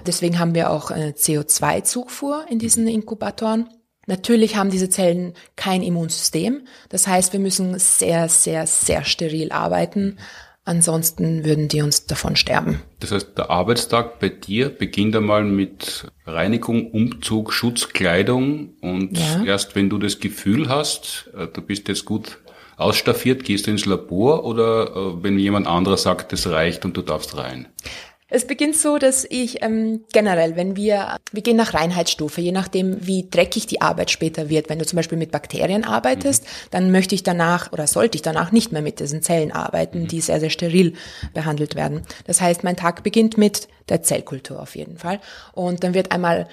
Deswegen haben wir auch eine CO2-Zufuhr in diesen Inkubatoren. Natürlich haben diese Zellen kein Immunsystem. Das heißt, wir müssen sehr, sehr, sehr steril arbeiten. Ansonsten würden die uns davon sterben.
Das heißt, der Arbeitstag bei dir beginnt einmal mit Reinigung, Umzug, Schutzkleidung und ja. erst wenn du das Gefühl hast, äh, du bist jetzt gut ausstaffiert, gehst du ins Labor oder äh, wenn jemand anderer sagt, das reicht und du darfst rein?
Es beginnt so, dass ich ähm, generell, wenn wir, wir gehen nach Reinheitsstufe, je nachdem, wie dreckig die Arbeit später wird. Wenn du zum Beispiel mit Bakterien arbeitest, mhm. dann möchte ich danach oder sollte ich danach nicht mehr mit diesen Zellen arbeiten, mhm. die sehr, sehr steril behandelt werden. Das heißt, mein Tag beginnt mit der Zellkultur auf jeden Fall. Und dann wird einmal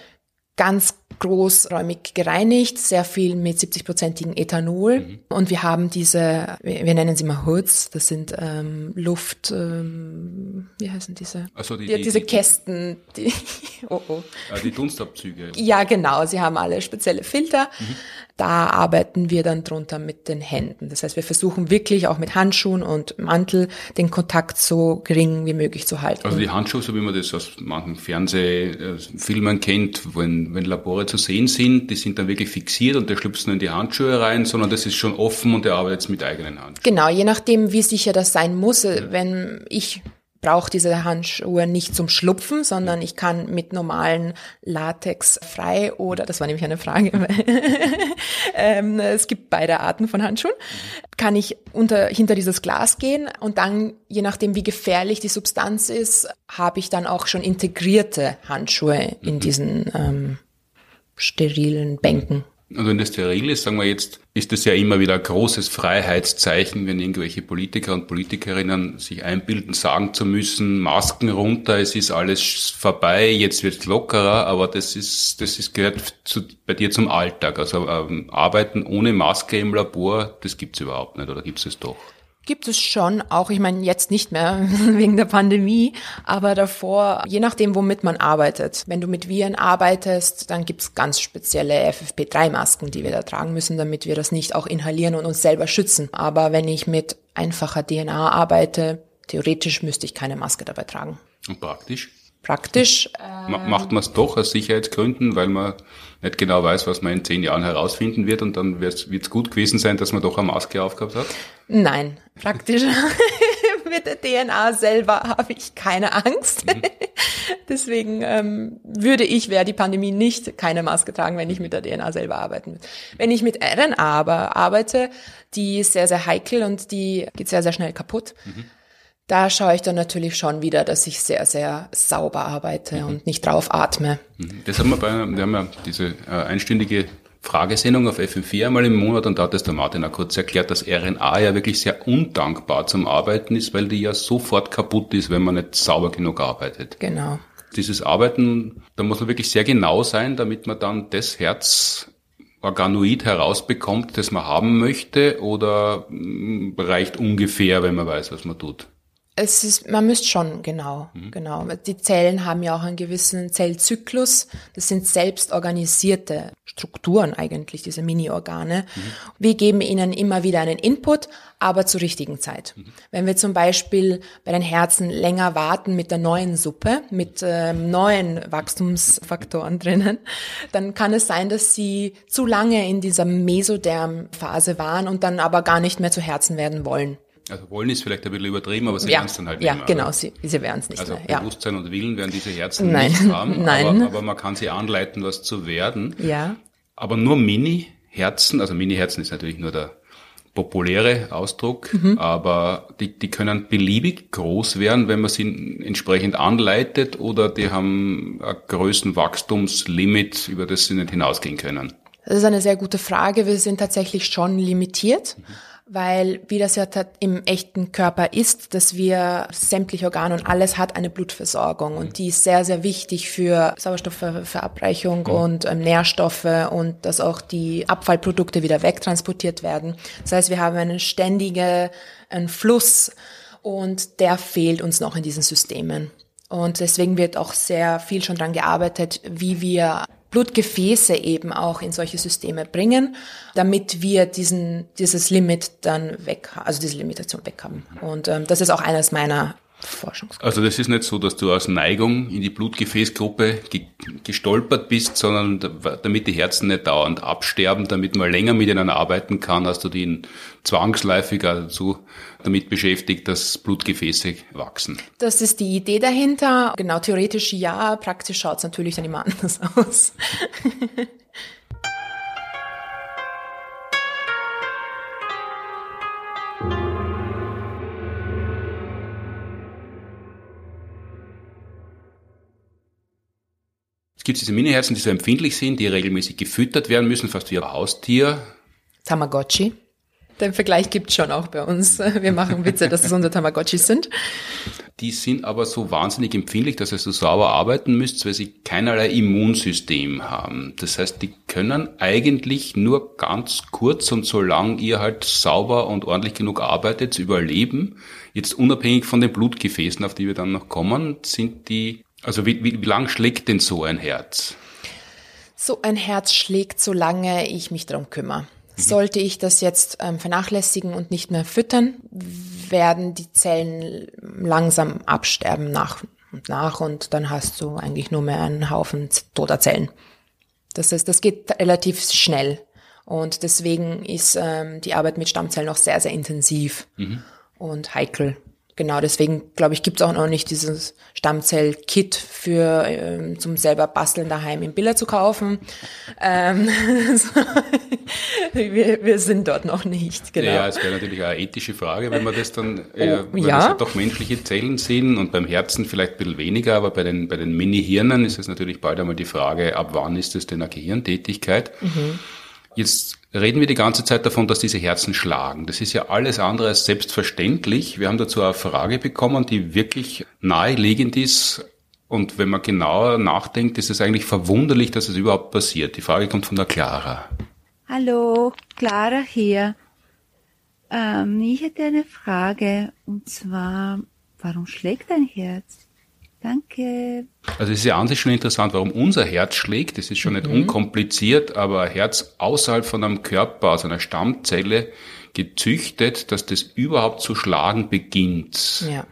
ganz großräumig gereinigt, sehr viel mit 70-prozentigen Ethanol. Mhm. Und wir haben diese, wir nennen sie mal Hoods, das sind ähm, Luft, ähm, wie heißen diese?
Also die,
die,
die
diese
die,
Kästen, die, oh oh.
Die Dunstabzüge.
Ja, genau, sie haben alle spezielle Filter. Mhm. Da arbeiten wir dann drunter mit den Händen. Das heißt, wir versuchen wirklich auch mit Handschuhen und Mantel den Kontakt so gering wie möglich zu halten.
Also die Handschuhe, so wie man das aus manchen Fernsehfilmen kennt, wenn, wenn Labore zu sehen sind, die sind dann wirklich fixiert und der schlüpft nur in die Handschuhe rein, sondern das ist schon offen und der arbeitet mit eigenen Handschuhen.
Genau, je nachdem, wie sicher das sein muss. Wenn ich brauche diese Handschuhe nicht zum Schlupfen, sondern ich kann mit normalen Latex frei oder, das war nämlich eine Frage, ähm, es gibt beide Arten von Handschuhen, kann ich unter, hinter dieses Glas gehen und dann, je nachdem wie gefährlich die Substanz ist, habe ich dann auch schon integrierte Handschuhe in mhm. diesen ähm, sterilen Bänken.
Und wenn das steril ist, sagen wir jetzt, ist das ja immer wieder ein großes Freiheitszeichen, wenn irgendwelche Politiker und Politikerinnen sich einbilden, sagen zu müssen, Masken runter, es ist alles vorbei, jetzt wird's lockerer, aber das ist, das ist gehört zu, bei dir zum Alltag. Also ähm, Arbeiten ohne Maske im Labor, das gibt's überhaupt nicht, oder gibt's es doch?
Gibt es schon, auch ich meine jetzt nicht mehr wegen der Pandemie, aber davor, je nachdem, womit man arbeitet. Wenn du mit Viren arbeitest, dann gibt's ganz spezielle FFP3-Masken, die wir da tragen müssen, damit wir das nicht auch inhalieren und uns selber schützen. Aber wenn ich mit einfacher DNA arbeite, theoretisch müsste ich keine Maske dabei tragen.
Und praktisch?
Praktisch.
Äh, Macht man es doch aus Sicherheitsgründen, weil man nicht genau weiß, was man in zehn Jahren herausfinden wird und dann wird es gut gewesen sein, dass man doch eine Maske aufgehabt hat?
Nein, praktisch. Mit der DNA selber habe ich keine Angst. Mhm. Deswegen ähm, würde ich, wäre die Pandemie nicht, keine Maske tragen, wenn ich mit der DNA selber arbeiten würde. Wenn ich mit RNA aber arbeite, die ist sehr, sehr heikel und die geht sehr, sehr schnell kaputt. Mhm da schaue ich dann natürlich schon wieder, dass ich sehr, sehr sauber arbeite mhm. und nicht drauf atme.
Mhm. Das haben wir bei, wir haben ja diese äh, einstündige Fragesendung auf FM4 einmal im Monat und da hat es der Martin auch kurz erklärt, dass RNA ja wirklich sehr undankbar zum Arbeiten ist, weil die ja sofort kaputt ist, wenn man nicht sauber genug arbeitet.
Genau.
Dieses Arbeiten, da muss man wirklich sehr genau sein, damit man dann das Herz Organoid herausbekommt, das man haben möchte, oder mm, reicht ungefähr, wenn man weiß, was man tut?
Es ist, man müsste schon, genau, mhm. genau. Die Zellen haben ja auch einen gewissen Zellzyklus. Das sind selbst organisierte Strukturen eigentlich, diese Mini-Organe. Mhm. Wir geben ihnen immer wieder einen Input, aber zur richtigen Zeit. Mhm. Wenn wir zum Beispiel bei den Herzen länger warten mit der neuen Suppe, mit ähm, neuen Wachstumsfaktoren drinnen, dann kann es sein, dass sie zu lange in dieser Mesoderm-Phase waren und dann aber gar nicht mehr zu Herzen werden wollen.
Also wollen ist vielleicht ein bisschen übertrieben, aber sie
ja,
werden es dann halt
ja,
nicht
mehr. Ja, genau, sie, sie werden es nicht
also
mehr.
Also Bewusstsein
ja.
und Willen werden diese Herzen
Nein.
nicht haben,
Nein.
Aber, aber man kann sie anleiten, was zu werden.
Ja.
Aber nur Mini-Herzen, also Mini-Herzen ist natürlich nur der populäre Ausdruck, mhm. aber die, die können beliebig groß werden, wenn man sie entsprechend anleitet oder die haben ein Größenwachstumslimit, über das sie nicht hinausgehen können.
Das ist eine sehr gute Frage. Wir sind tatsächlich schon limitiert. Mhm weil wie das ja im echten Körper ist, dass wir sämtliche Organe und alles hat eine Blutversorgung und die ist sehr, sehr wichtig für Sauerstoffverabreichung mhm. und ähm, Nährstoffe und dass auch die Abfallprodukte wieder wegtransportiert werden. Das heißt, wir haben einen ständigen einen Fluss und der fehlt uns noch in diesen Systemen. Und deswegen wird auch sehr viel schon dran gearbeitet, wie wir Blutgefäße eben auch in solche Systeme bringen, damit wir diesen, dieses Limit dann weg, also diese Limitation weg haben. Und ähm, das ist auch eines meiner.
Also das ist nicht so, dass du aus Neigung in die Blutgefäßgruppe ge gestolpert bist, sondern damit die Herzen nicht dauernd absterben, damit man länger miteinander arbeiten kann, hast du die zwangsläufig dazu damit beschäftigt, dass Blutgefäße wachsen.
Das ist die Idee dahinter. Genau, theoretisch ja, praktisch schaut es natürlich dann immer anders aus.
gibt es diese Mini-Herzen, die so empfindlich sind, die regelmäßig gefüttert werden müssen, fast wie ein Haustier.
Tamagotchi. Den Vergleich gibt's schon auch bei uns. Wir machen Witze, dass es unsere Tamagotchis sind.
Die sind aber so wahnsinnig empfindlich, dass ihr so sauber arbeiten müsst, weil sie keinerlei Immunsystem haben. Das heißt, die können eigentlich nur ganz kurz und solange ihr halt sauber und ordentlich genug arbeitet, überleben. Jetzt unabhängig von den Blutgefäßen, auf die wir dann noch kommen, sind die, also wie, wie, wie lang schlägt denn so ein Herz?
So ein Herz schlägt, solange ich mich darum kümmere. Sollte ich das jetzt ähm, vernachlässigen und nicht mehr füttern, werden die Zellen langsam absterben nach und nach und dann hast du eigentlich nur mehr einen Haufen toter Zellen. Das heißt, das geht relativ schnell und deswegen ist ähm, die Arbeit mit Stammzellen noch sehr, sehr intensiv mhm. und heikel. Genau, deswegen glaube ich, gibt es auch noch nicht dieses Stammzell-Kit für ähm, zum selber basteln daheim im Biller zu kaufen. Ähm, wir, wir sind dort noch nicht,
genau. Ja, es wäre natürlich eine ethische Frage, wenn man das dann, äh, oh, ja. das ja doch menschliche Zellen sind und beim Herzen vielleicht ein bisschen weniger, aber bei den, bei den Mini-Hirnen ist es natürlich bald einmal die Frage, ab wann ist es denn eine Gehirntätigkeit? Mhm. Jetzt reden wir die ganze Zeit davon, dass diese Herzen schlagen. Das ist ja alles andere als selbstverständlich. Wir haben dazu eine Frage bekommen, die wirklich naheliegend ist. Und wenn man genauer nachdenkt, ist es eigentlich verwunderlich, dass es überhaupt passiert. Die Frage kommt von der Clara.
Hallo, Clara hier. Ähm, ich hätte eine Frage, und zwar, warum schlägt dein Herz? Danke.
Also es ist ja an sich schon interessant, warum unser Herz schlägt. Das ist schon mhm. nicht unkompliziert, aber ein Herz außerhalb von einem Körper, aus einer Stammzelle gezüchtet, dass das überhaupt zu schlagen beginnt. Ja.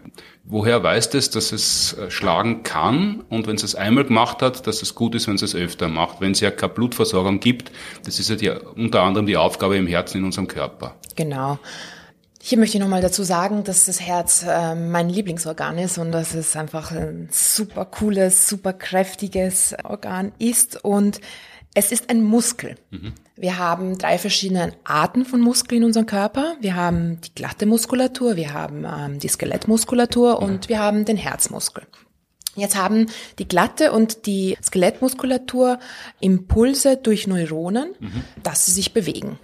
Woher weiß das, dass es äh, schlagen kann und wenn es es einmal gemacht hat, dass es gut ist, wenn es es öfter macht. Wenn es ja keine Blutversorgung gibt, das ist ja die, unter anderem die Aufgabe im Herzen in unserem Körper.
Genau. Hier möchte ich nochmal dazu sagen, dass das Herz äh, mein Lieblingsorgan ist und dass es einfach ein super cooles, super kräftiges Organ ist und es ist ein Muskel. Mhm. Wir haben drei verschiedene Arten von Muskeln in unserem Körper. Wir haben die glatte Muskulatur, wir haben ähm, die Skelettmuskulatur mhm. und wir haben den Herzmuskel. Jetzt haben die glatte und die Skelettmuskulatur Impulse durch Neuronen, mhm. dass sie sich bewegen.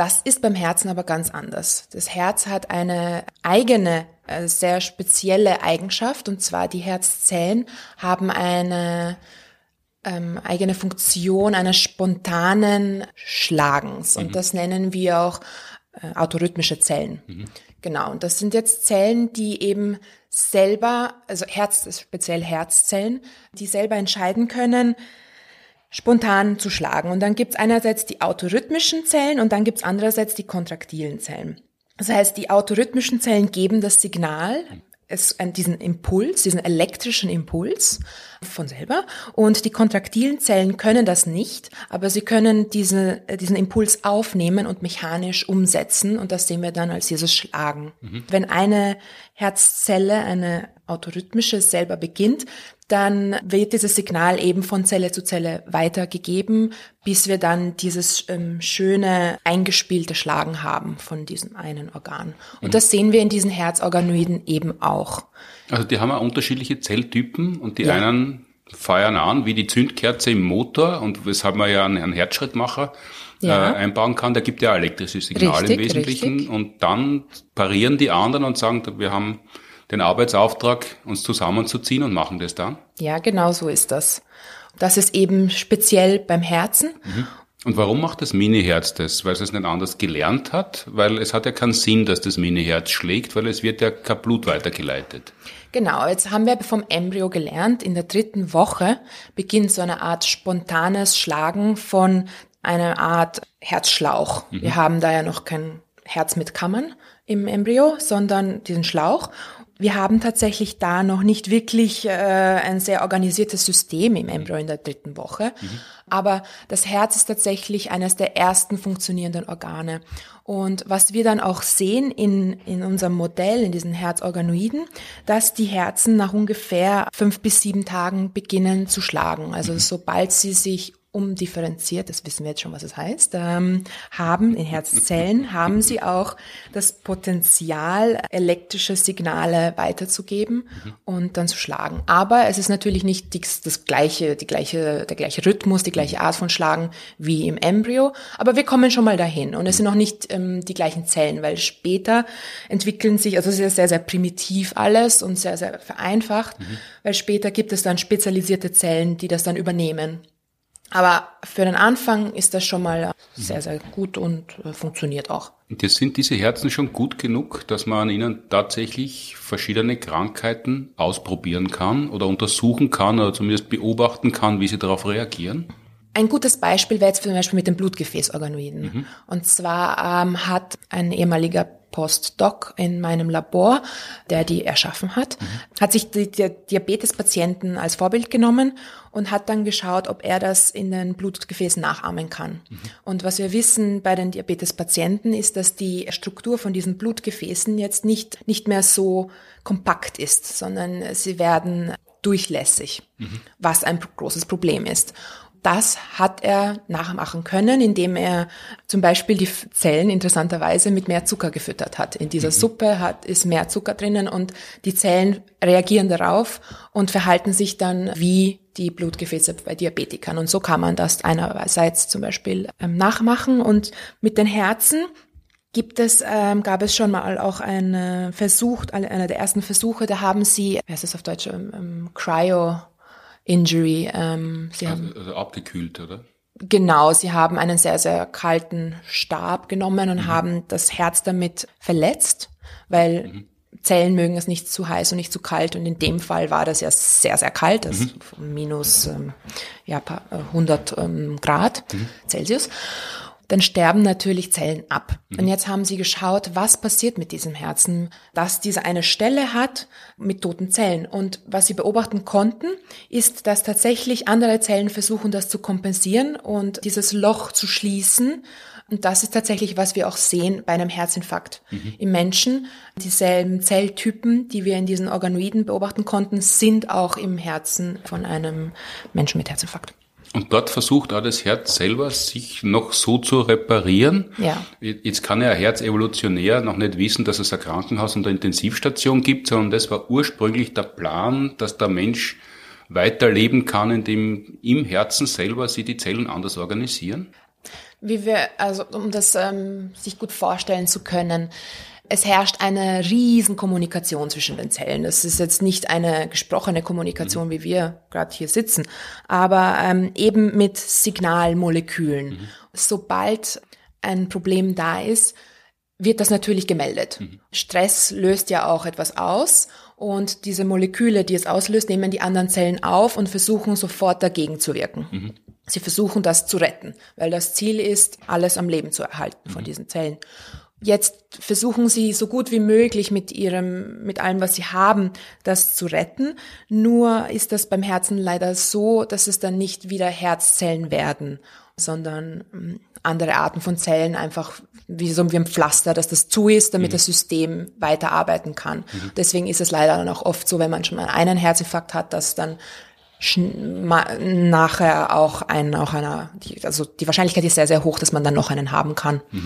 Das ist beim Herzen aber ganz anders. Das Herz hat eine eigene, äh, sehr spezielle Eigenschaft, und zwar die Herzzellen haben eine ähm, eigene Funktion eines spontanen Schlagens. Und mhm. das nennen wir auch äh, autorhythmische Zellen. Mhm. Genau. Und das sind jetzt Zellen, die eben selber, also Herz, speziell Herzzellen, die selber entscheiden können, spontan zu schlagen. Und dann gibt's einerseits die autorhythmischen Zellen und dann gibt's andererseits die kontraktilen Zellen. Das heißt, die autorhythmischen Zellen geben das Signal, es, diesen Impuls, diesen elektrischen Impuls von selber. Und die kontraktilen Zellen können das nicht, aber sie können diese, diesen Impuls aufnehmen und mechanisch umsetzen. Und das sehen wir dann als dieses Schlagen. Mhm. Wenn eine Herzzelle, eine autorhythmische selber beginnt, dann wird dieses Signal eben von Zelle zu Zelle weitergegeben, bis wir dann dieses ähm, schöne eingespielte Schlagen haben von diesem einen Organ. Und mhm. das sehen wir in diesen Herzorganoiden eben auch.
Also die haben ja unterschiedliche Zelltypen und die ja. einen feuern an wie die Zündkerze im Motor und weshalb man ja einen, einen Herzschrittmacher ja. äh, einbauen kann, der gibt ja elektrisches Signal richtig, im Wesentlichen richtig. und dann parieren die anderen und sagen, wir haben den Arbeitsauftrag, uns zusammenzuziehen und machen das dann?
Ja, genau so ist das. Das ist eben speziell beim Herzen.
Mhm. Und warum macht das Mini-Herz das? Weil es es nicht anders gelernt hat? Weil es hat ja keinen Sinn, dass das Mini-Herz schlägt, weil es wird ja kein Blut weitergeleitet.
Genau, jetzt haben wir vom Embryo gelernt, in der dritten Woche beginnt so eine Art spontanes Schlagen von einer Art Herzschlauch. Mhm. Wir haben da ja noch kein Herz mit Kammern im Embryo, sondern diesen Schlauch wir haben tatsächlich da noch nicht wirklich äh, ein sehr organisiertes System im Embryo in der dritten Woche. Mhm. Aber das Herz ist tatsächlich eines der ersten funktionierenden Organe. Und was wir dann auch sehen in, in unserem Modell, in diesen Herzorganoiden, dass die Herzen nach ungefähr fünf bis sieben Tagen beginnen zu schlagen. Also mhm. sobald sie sich umdifferenziert, das wissen wir jetzt schon, was es heißt, ähm, haben in Herzzellen, haben sie auch das Potenzial, elektrische Signale weiterzugeben mhm. und dann zu schlagen. Aber es ist natürlich nicht das, das gleiche, die gleiche, der gleiche Rhythmus, die gleiche Art von Schlagen wie im Embryo. Aber wir kommen schon mal dahin und es sind noch nicht ähm, die gleichen Zellen, weil später entwickeln sich, also es ist sehr, sehr primitiv alles und sehr, sehr vereinfacht, mhm. weil später gibt es dann spezialisierte Zellen, die das dann übernehmen. Aber für den Anfang ist das schon mal sehr, sehr gut und äh, funktioniert auch.
Und jetzt sind diese Herzen schon gut genug, dass man an ihnen tatsächlich verschiedene Krankheiten ausprobieren kann oder untersuchen kann oder zumindest beobachten kann, wie sie darauf reagieren?
Ein gutes Beispiel wäre jetzt zum Beispiel mit den Blutgefäßorganoiden. Mhm. Und zwar ähm, hat ein ehemaliger Postdoc in meinem Labor, der die erschaffen hat, mhm. hat sich die, die Diabetespatienten als Vorbild genommen und hat dann geschaut, ob er das in den Blutgefäßen nachahmen kann. Mhm. Und was wir wissen bei den Diabetespatienten ist, dass die Struktur von diesen Blutgefäßen jetzt nicht, nicht mehr so kompakt ist, sondern sie werden durchlässig, mhm. was ein großes Problem ist das hat er nachmachen können, indem er zum Beispiel die Zellen interessanterweise mit mehr Zucker gefüttert hat. In dieser mhm. Suppe hat, ist mehr Zucker drinnen und die Zellen reagieren darauf und verhalten sich dann wie die Blutgefäße bei Diabetikern. Und so kann man das einerseits zum Beispiel ähm, nachmachen und mit den Herzen gibt es, ähm, gab es schon mal auch einen Versuch, einer der ersten Versuche, da haben sie, wie heißt das auf Deutsch, ähm, ähm Cryo Injury. Ähm,
sie also, haben, also abgekühlt, oder?
Genau, sie haben einen sehr, sehr kalten Stab genommen und mhm. haben das Herz damit verletzt, weil mhm. Zellen mögen es nicht zu heiß und nicht zu kalt und in dem Fall war das ja sehr, sehr kalt, das mhm. minus ähm, ja, 100 ähm, Grad mhm. Celsius dann sterben natürlich Zellen ab. Mhm. Und jetzt haben sie geschaut, was passiert mit diesem Herzen, dass diese eine Stelle hat mit toten Zellen. Und was sie beobachten konnten, ist, dass tatsächlich andere Zellen versuchen, das zu kompensieren und dieses Loch zu schließen. Und das ist tatsächlich, was wir auch sehen bei einem Herzinfarkt mhm. im Menschen. Dieselben Zelltypen, die wir in diesen Organoiden beobachten konnten, sind auch im Herzen von einem Menschen mit Herzinfarkt.
Und dort versucht auch das Herz selber, sich noch so zu reparieren.
Ja.
Jetzt kann ja ein Herz evolutionär noch nicht wissen, dass es ein Krankenhaus und eine Intensivstation gibt, sondern das war ursprünglich der Plan, dass der Mensch weiterleben kann, indem im Herzen selber sich die Zellen anders organisieren.
Wie wir, also um das ähm, sich gut vorstellen zu können, es herrscht eine riesen Kommunikation zwischen den Zellen. Das ist jetzt nicht eine gesprochene Kommunikation, mhm. wie wir gerade hier sitzen, aber ähm, eben mit Signalmolekülen. Mhm. Sobald ein Problem da ist, wird das natürlich gemeldet. Mhm. Stress löst ja auch etwas aus und diese Moleküle, die es auslöst, nehmen die anderen Zellen auf und versuchen sofort dagegen zu wirken. Mhm. Sie versuchen das zu retten, weil das Ziel ist, alles am Leben zu erhalten von mhm. diesen Zellen. Jetzt versuchen sie so gut wie möglich mit ihrem, mit allem, was sie haben, das zu retten. Nur ist das beim Herzen leider so, dass es dann nicht wieder Herzzellen werden, sondern ähm, andere Arten von Zellen einfach wie so wie ein Pflaster, dass das zu ist, damit mhm. das System weiterarbeiten kann. Mhm. Deswegen ist es leider dann auch oft so, wenn man schon mal einen Herzinfarkt hat, dass dann nachher auch ein, auch einer, also die Wahrscheinlichkeit ist sehr, sehr hoch, dass man dann noch einen haben kann. Mhm.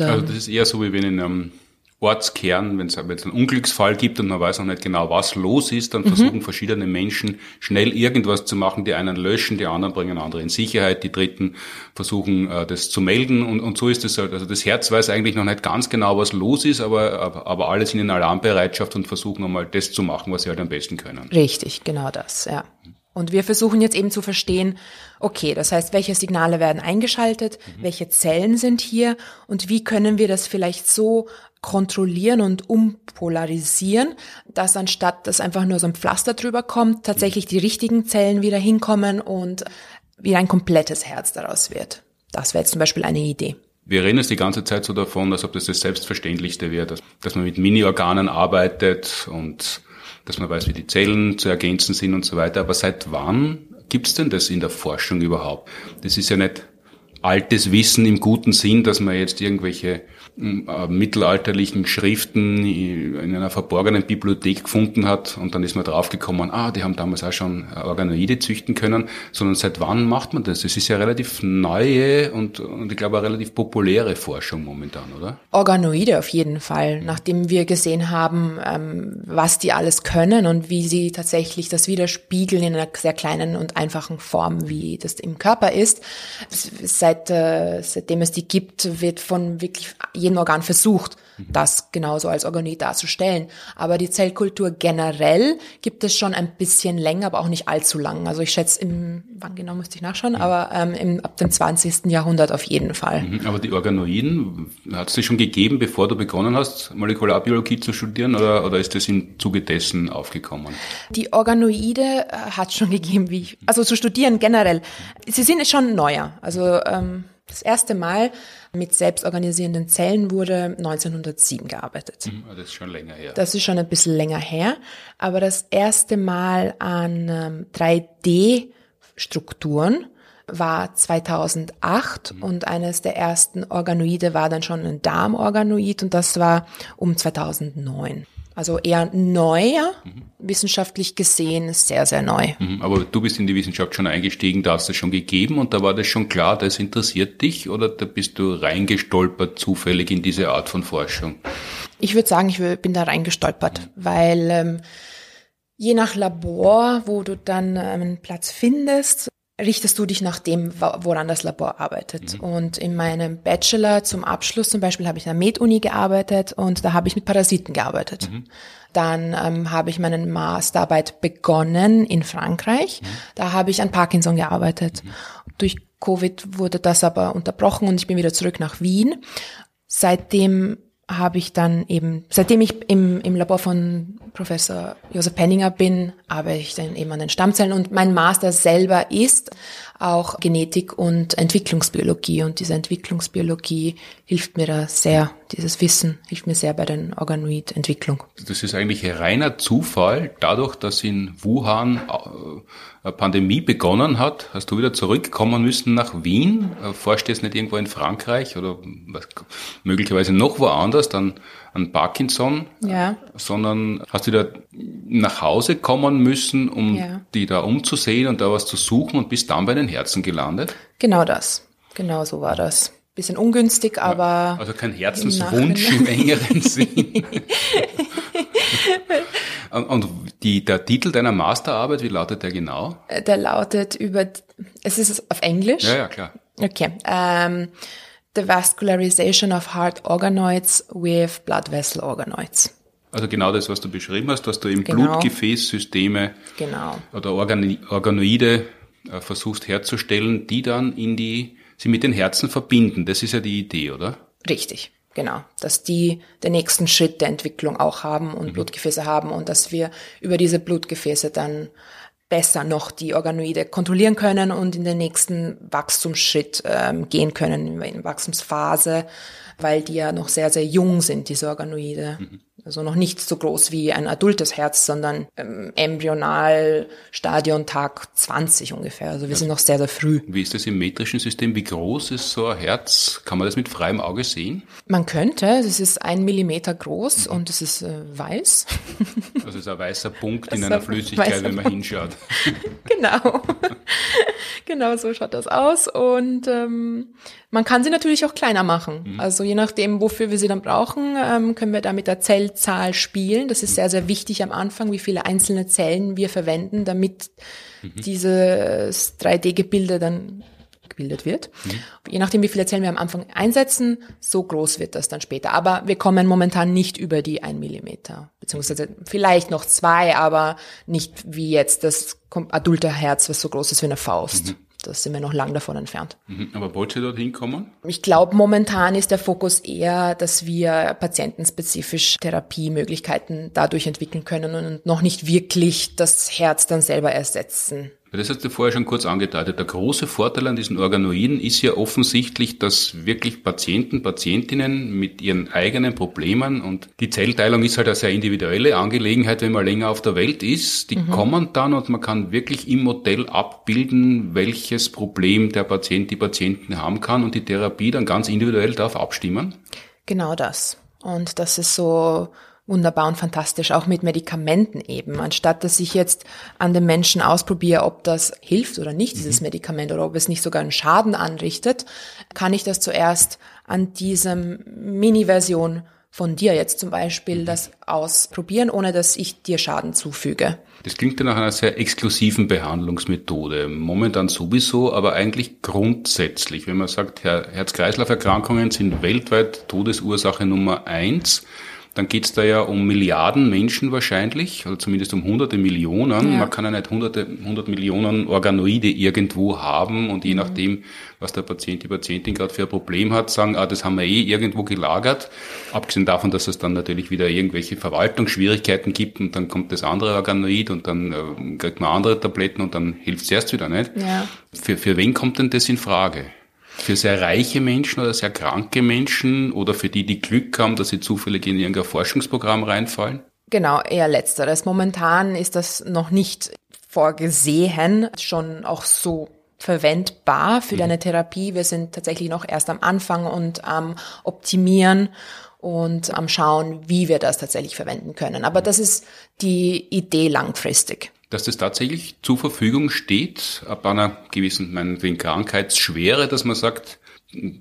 Ähm, also das ist eher so, wie wenn in einem Ortskern, wenn es einen Unglücksfall gibt und man weiß noch nicht genau, was los ist, dann mhm. versuchen verschiedene Menschen schnell irgendwas zu machen. Die einen löschen, die anderen bringen andere in Sicherheit, die dritten versuchen äh, das zu melden und, und so ist es halt. Also das Herz weiß eigentlich noch nicht ganz genau, was los ist, aber, aber, aber alle sind in Alarmbereitschaft und versuchen einmal das zu machen, was sie halt am besten können.
Richtig, genau das, ja. Und wir versuchen jetzt eben zu verstehen, okay, das heißt, welche Signale werden eingeschaltet, mhm. welche Zellen sind hier und wie können wir das vielleicht so kontrollieren und umpolarisieren, dass anstatt dass einfach nur so ein Pflaster drüber kommt, tatsächlich die richtigen Zellen wieder hinkommen und wieder ein komplettes Herz daraus wird. Das wäre jetzt zum Beispiel eine Idee.
Wir reden jetzt die ganze Zeit so davon, als ob das das Selbstverständlichste wäre, dass, dass man mit Mini-Organen arbeitet und dass man weiß, wie die Zellen zu ergänzen sind und so weiter. Aber seit wann gibt's denn das in der Forschung überhaupt? Das ist ja nicht altes Wissen im guten Sinn, dass man jetzt irgendwelche äh, mittelalterlichen Schriften in einer verborgenen Bibliothek gefunden hat und dann ist man draufgekommen, ah, die haben damals auch schon Organoide züchten können, sondern seit wann macht man das? Das ist ja relativ neue und, und ich glaube auch relativ populäre Forschung momentan, oder?
Organoide auf jeden Fall, nachdem wir gesehen haben, ähm, was die alles können und wie sie tatsächlich das widerspiegeln in einer sehr kleinen und einfachen Form, wie das im Körper ist. Seit, äh, seitdem es die gibt, wird von wirklich jedem Organ versucht, das genauso als Organoid darzustellen. Aber die Zellkultur generell gibt es schon ein bisschen länger, aber auch nicht allzu lang. Also ich schätze, im, wann genau müsste ich nachschauen, aber ähm, im, ab dem 20. Jahrhundert auf jeden Fall.
Mhm, aber die Organoiden, hat es die schon gegeben, bevor du begonnen hast, Molekularbiologie zu studieren, oder, oder ist das im Zuge dessen aufgekommen?
Die Organoide äh, hat es schon gegeben, wie ich, also zu studieren generell. Sie sind schon neuer. Also ähm, das erste Mal mit selbstorganisierenden Zellen wurde 1907 gearbeitet.
Mhm, das ist schon länger her.
Das ist schon ein bisschen länger her. Aber das erste Mal an ähm, 3D-Strukturen war 2008 mhm. und eines der ersten Organoide war dann schon ein Darmorganoid und das war um 2009. Also eher neuer, mhm. wissenschaftlich gesehen sehr, sehr neu.
Mhm. Aber du bist in die Wissenschaft schon eingestiegen, da hast du es schon gegeben und da war das schon klar, das interessiert dich oder da bist du reingestolpert zufällig in diese Art von Forschung?
Ich würde sagen, ich bin da reingestolpert, mhm. weil ähm, je nach Labor, wo du dann ähm, einen Platz findest, richtest du dich nach dem, woran das Labor arbeitet. Mhm. Und in meinem Bachelor zum Abschluss zum Beispiel habe ich an der Med-Uni gearbeitet und da habe ich mit Parasiten gearbeitet. Mhm. Dann ähm, habe ich meine Masterarbeit begonnen in Frankreich. Mhm. Da habe ich an Parkinson gearbeitet. Mhm. Durch Covid wurde das aber unterbrochen und ich bin wieder zurück nach Wien. Seitdem habe ich dann eben, seitdem ich im, im Labor von Professor Josef Penninger bin, arbeite ich dann eben an den Stammzellen. Und mein Master selber ist auch Genetik und Entwicklungsbiologie. Und diese Entwicklungsbiologie hilft mir da sehr, dieses Wissen hilft mir sehr bei der Organoid-Entwicklung.
Das ist eigentlich reiner Zufall, dadurch, dass in Wuhan äh, eine Pandemie begonnen hat, hast du wieder zurückkommen müssen nach Wien, äh, forscht jetzt nicht irgendwo in Frankreich oder möglicherweise noch woanders, dann an Parkinson, ja. sondern hast du da nach Hause kommen müssen, um ja. die da umzusehen und da was zu suchen und bist dann bei den Herzen gelandet?
Genau das. Genau so war das. Bisschen ungünstig, aber.
Also kein Herzenswunsch im, im engeren Sinn. und die, der Titel deiner Masterarbeit, wie lautet der genau?
Äh, der lautet über, es ist auf Englisch.
Ja, ja, klar.
Okay. Ähm, the vascularization of heart organoids with blood vessel organoids.
Also genau das, was du beschrieben hast, dass du im genau. Blutgefäßsysteme
genau.
oder Organ Organoide äh, versuchst herzustellen, die dann in die, sie mit den Herzen verbinden. Das ist ja die Idee, oder?
Richtig, genau. Dass die den nächsten Schritt der Entwicklung auch haben und mhm. Blutgefäße haben und dass wir über diese Blutgefäße dann besser noch die Organoide kontrollieren können und in den nächsten Wachstumsschritt ähm, gehen können, in Wachstumsphase, weil die ja noch sehr, sehr jung sind, diese Organoide. Mhm. Also noch nicht so groß wie ein adultes Herz, sondern ähm, embryonal Stadion Tag 20 ungefähr. Also wir ja. sind noch sehr, sehr früh.
Wie ist das im metrischen System? Wie groß ist so ein Herz? Kann man das mit freiem Auge sehen?
Man könnte. Es ist ein Millimeter groß mhm. und es ist äh, weiß.
Also es ist ein weißer Punkt in einer Flüssigkeit, wenn man Punkt. hinschaut.
genau. genau so schaut das aus. Und ähm, man kann sie natürlich auch kleiner machen. Mhm. Also je nachdem, wofür wir sie dann brauchen, ähm, können wir da mit der Zellzahl spielen. Das ist sehr, sehr wichtig am Anfang, wie viele einzelne Zellen wir verwenden, damit mhm. dieses 3D-Gebilde dann gebildet wird. Mhm. Je nachdem, wie viele Zellen wir am Anfang einsetzen, so groß wird das dann später. Aber wir kommen momentan nicht über die ein Millimeter, beziehungsweise vielleicht noch zwei, aber nicht wie jetzt das adulte Herz, was so groß ist wie eine Faust. Mhm. Das sind wir noch lang davon entfernt.
Mhm. Aber wollt ihr dorthin kommen?
Ich glaube, momentan ist der Fokus eher, dass wir patientenspezifisch Therapiemöglichkeiten dadurch entwickeln können und noch nicht wirklich das Herz dann selber ersetzen
Das hast du vorher schon kurz angedeutet. Der große Vorteil an diesen Organoiden ist ja offensichtlich, dass wirklich Patienten, Patientinnen mit ihren eigenen Problemen und die Zellteilung ist halt eine sehr individuelle Angelegenheit, wenn man länger auf der Welt ist, die mhm. kommen dann und man kann wirklich im Modell abbilden, welches Problem der Patient, die Patienten haben kann und die Therapie dann ganz individuell darauf abstimmen.
Genau das. Und das ist so wunderbar und fantastisch, auch mit Medikamenten eben. Anstatt dass ich jetzt an den Menschen ausprobiere, ob das hilft oder nicht, dieses mhm. Medikament, oder ob es nicht sogar einen Schaden anrichtet, kann ich das zuerst an diesem Mini-Version von dir jetzt zum Beispiel mhm. das ausprobieren, ohne dass ich dir Schaden zufüge.
Das klingt ja nach einer sehr exklusiven Behandlungsmethode. Momentan sowieso, aber eigentlich grundsätzlich. Wenn man sagt, Herz-Kreislauf-Erkrankungen sind weltweit Todesursache Nummer eins, dann geht's da ja um Milliarden Menschen wahrscheinlich, oder zumindest um hunderte Millionen. Ja. Man kann ja nicht hunderte, hundert Millionen Organoide irgendwo haben und je mhm. nachdem, was der Patient, die Patientin gerade für ein Problem hat, sagen, ah, das haben wir eh irgendwo gelagert. Abgesehen davon, dass es dann natürlich wieder irgendwelche Verwaltungsschwierigkeiten gibt und dann kommt das andere Organoid und dann äh, kriegt man andere Tabletten und dann hilft's erst wieder nicht. Ja. Für, für wen kommt denn das in Frage? Für sehr reiche Menschen oder sehr kranke Menschen oder für die, die Glück haben, dass sie zufällig in irgendein Forschungsprogramm reinfallen?
Genau, eher letzteres. Momentan ist das noch nicht vorgesehen, schon auch so verwendbar für mhm. deine Therapie. Wir sind tatsächlich noch erst am Anfang und am Optimieren und am Schauen, wie wir das tatsächlich verwenden können. Aber das ist die Idee langfristig
dass das tatsächlich zur Verfügung steht, ab einer gewissen, meinetwegen Krankheitsschwere, dass man sagt,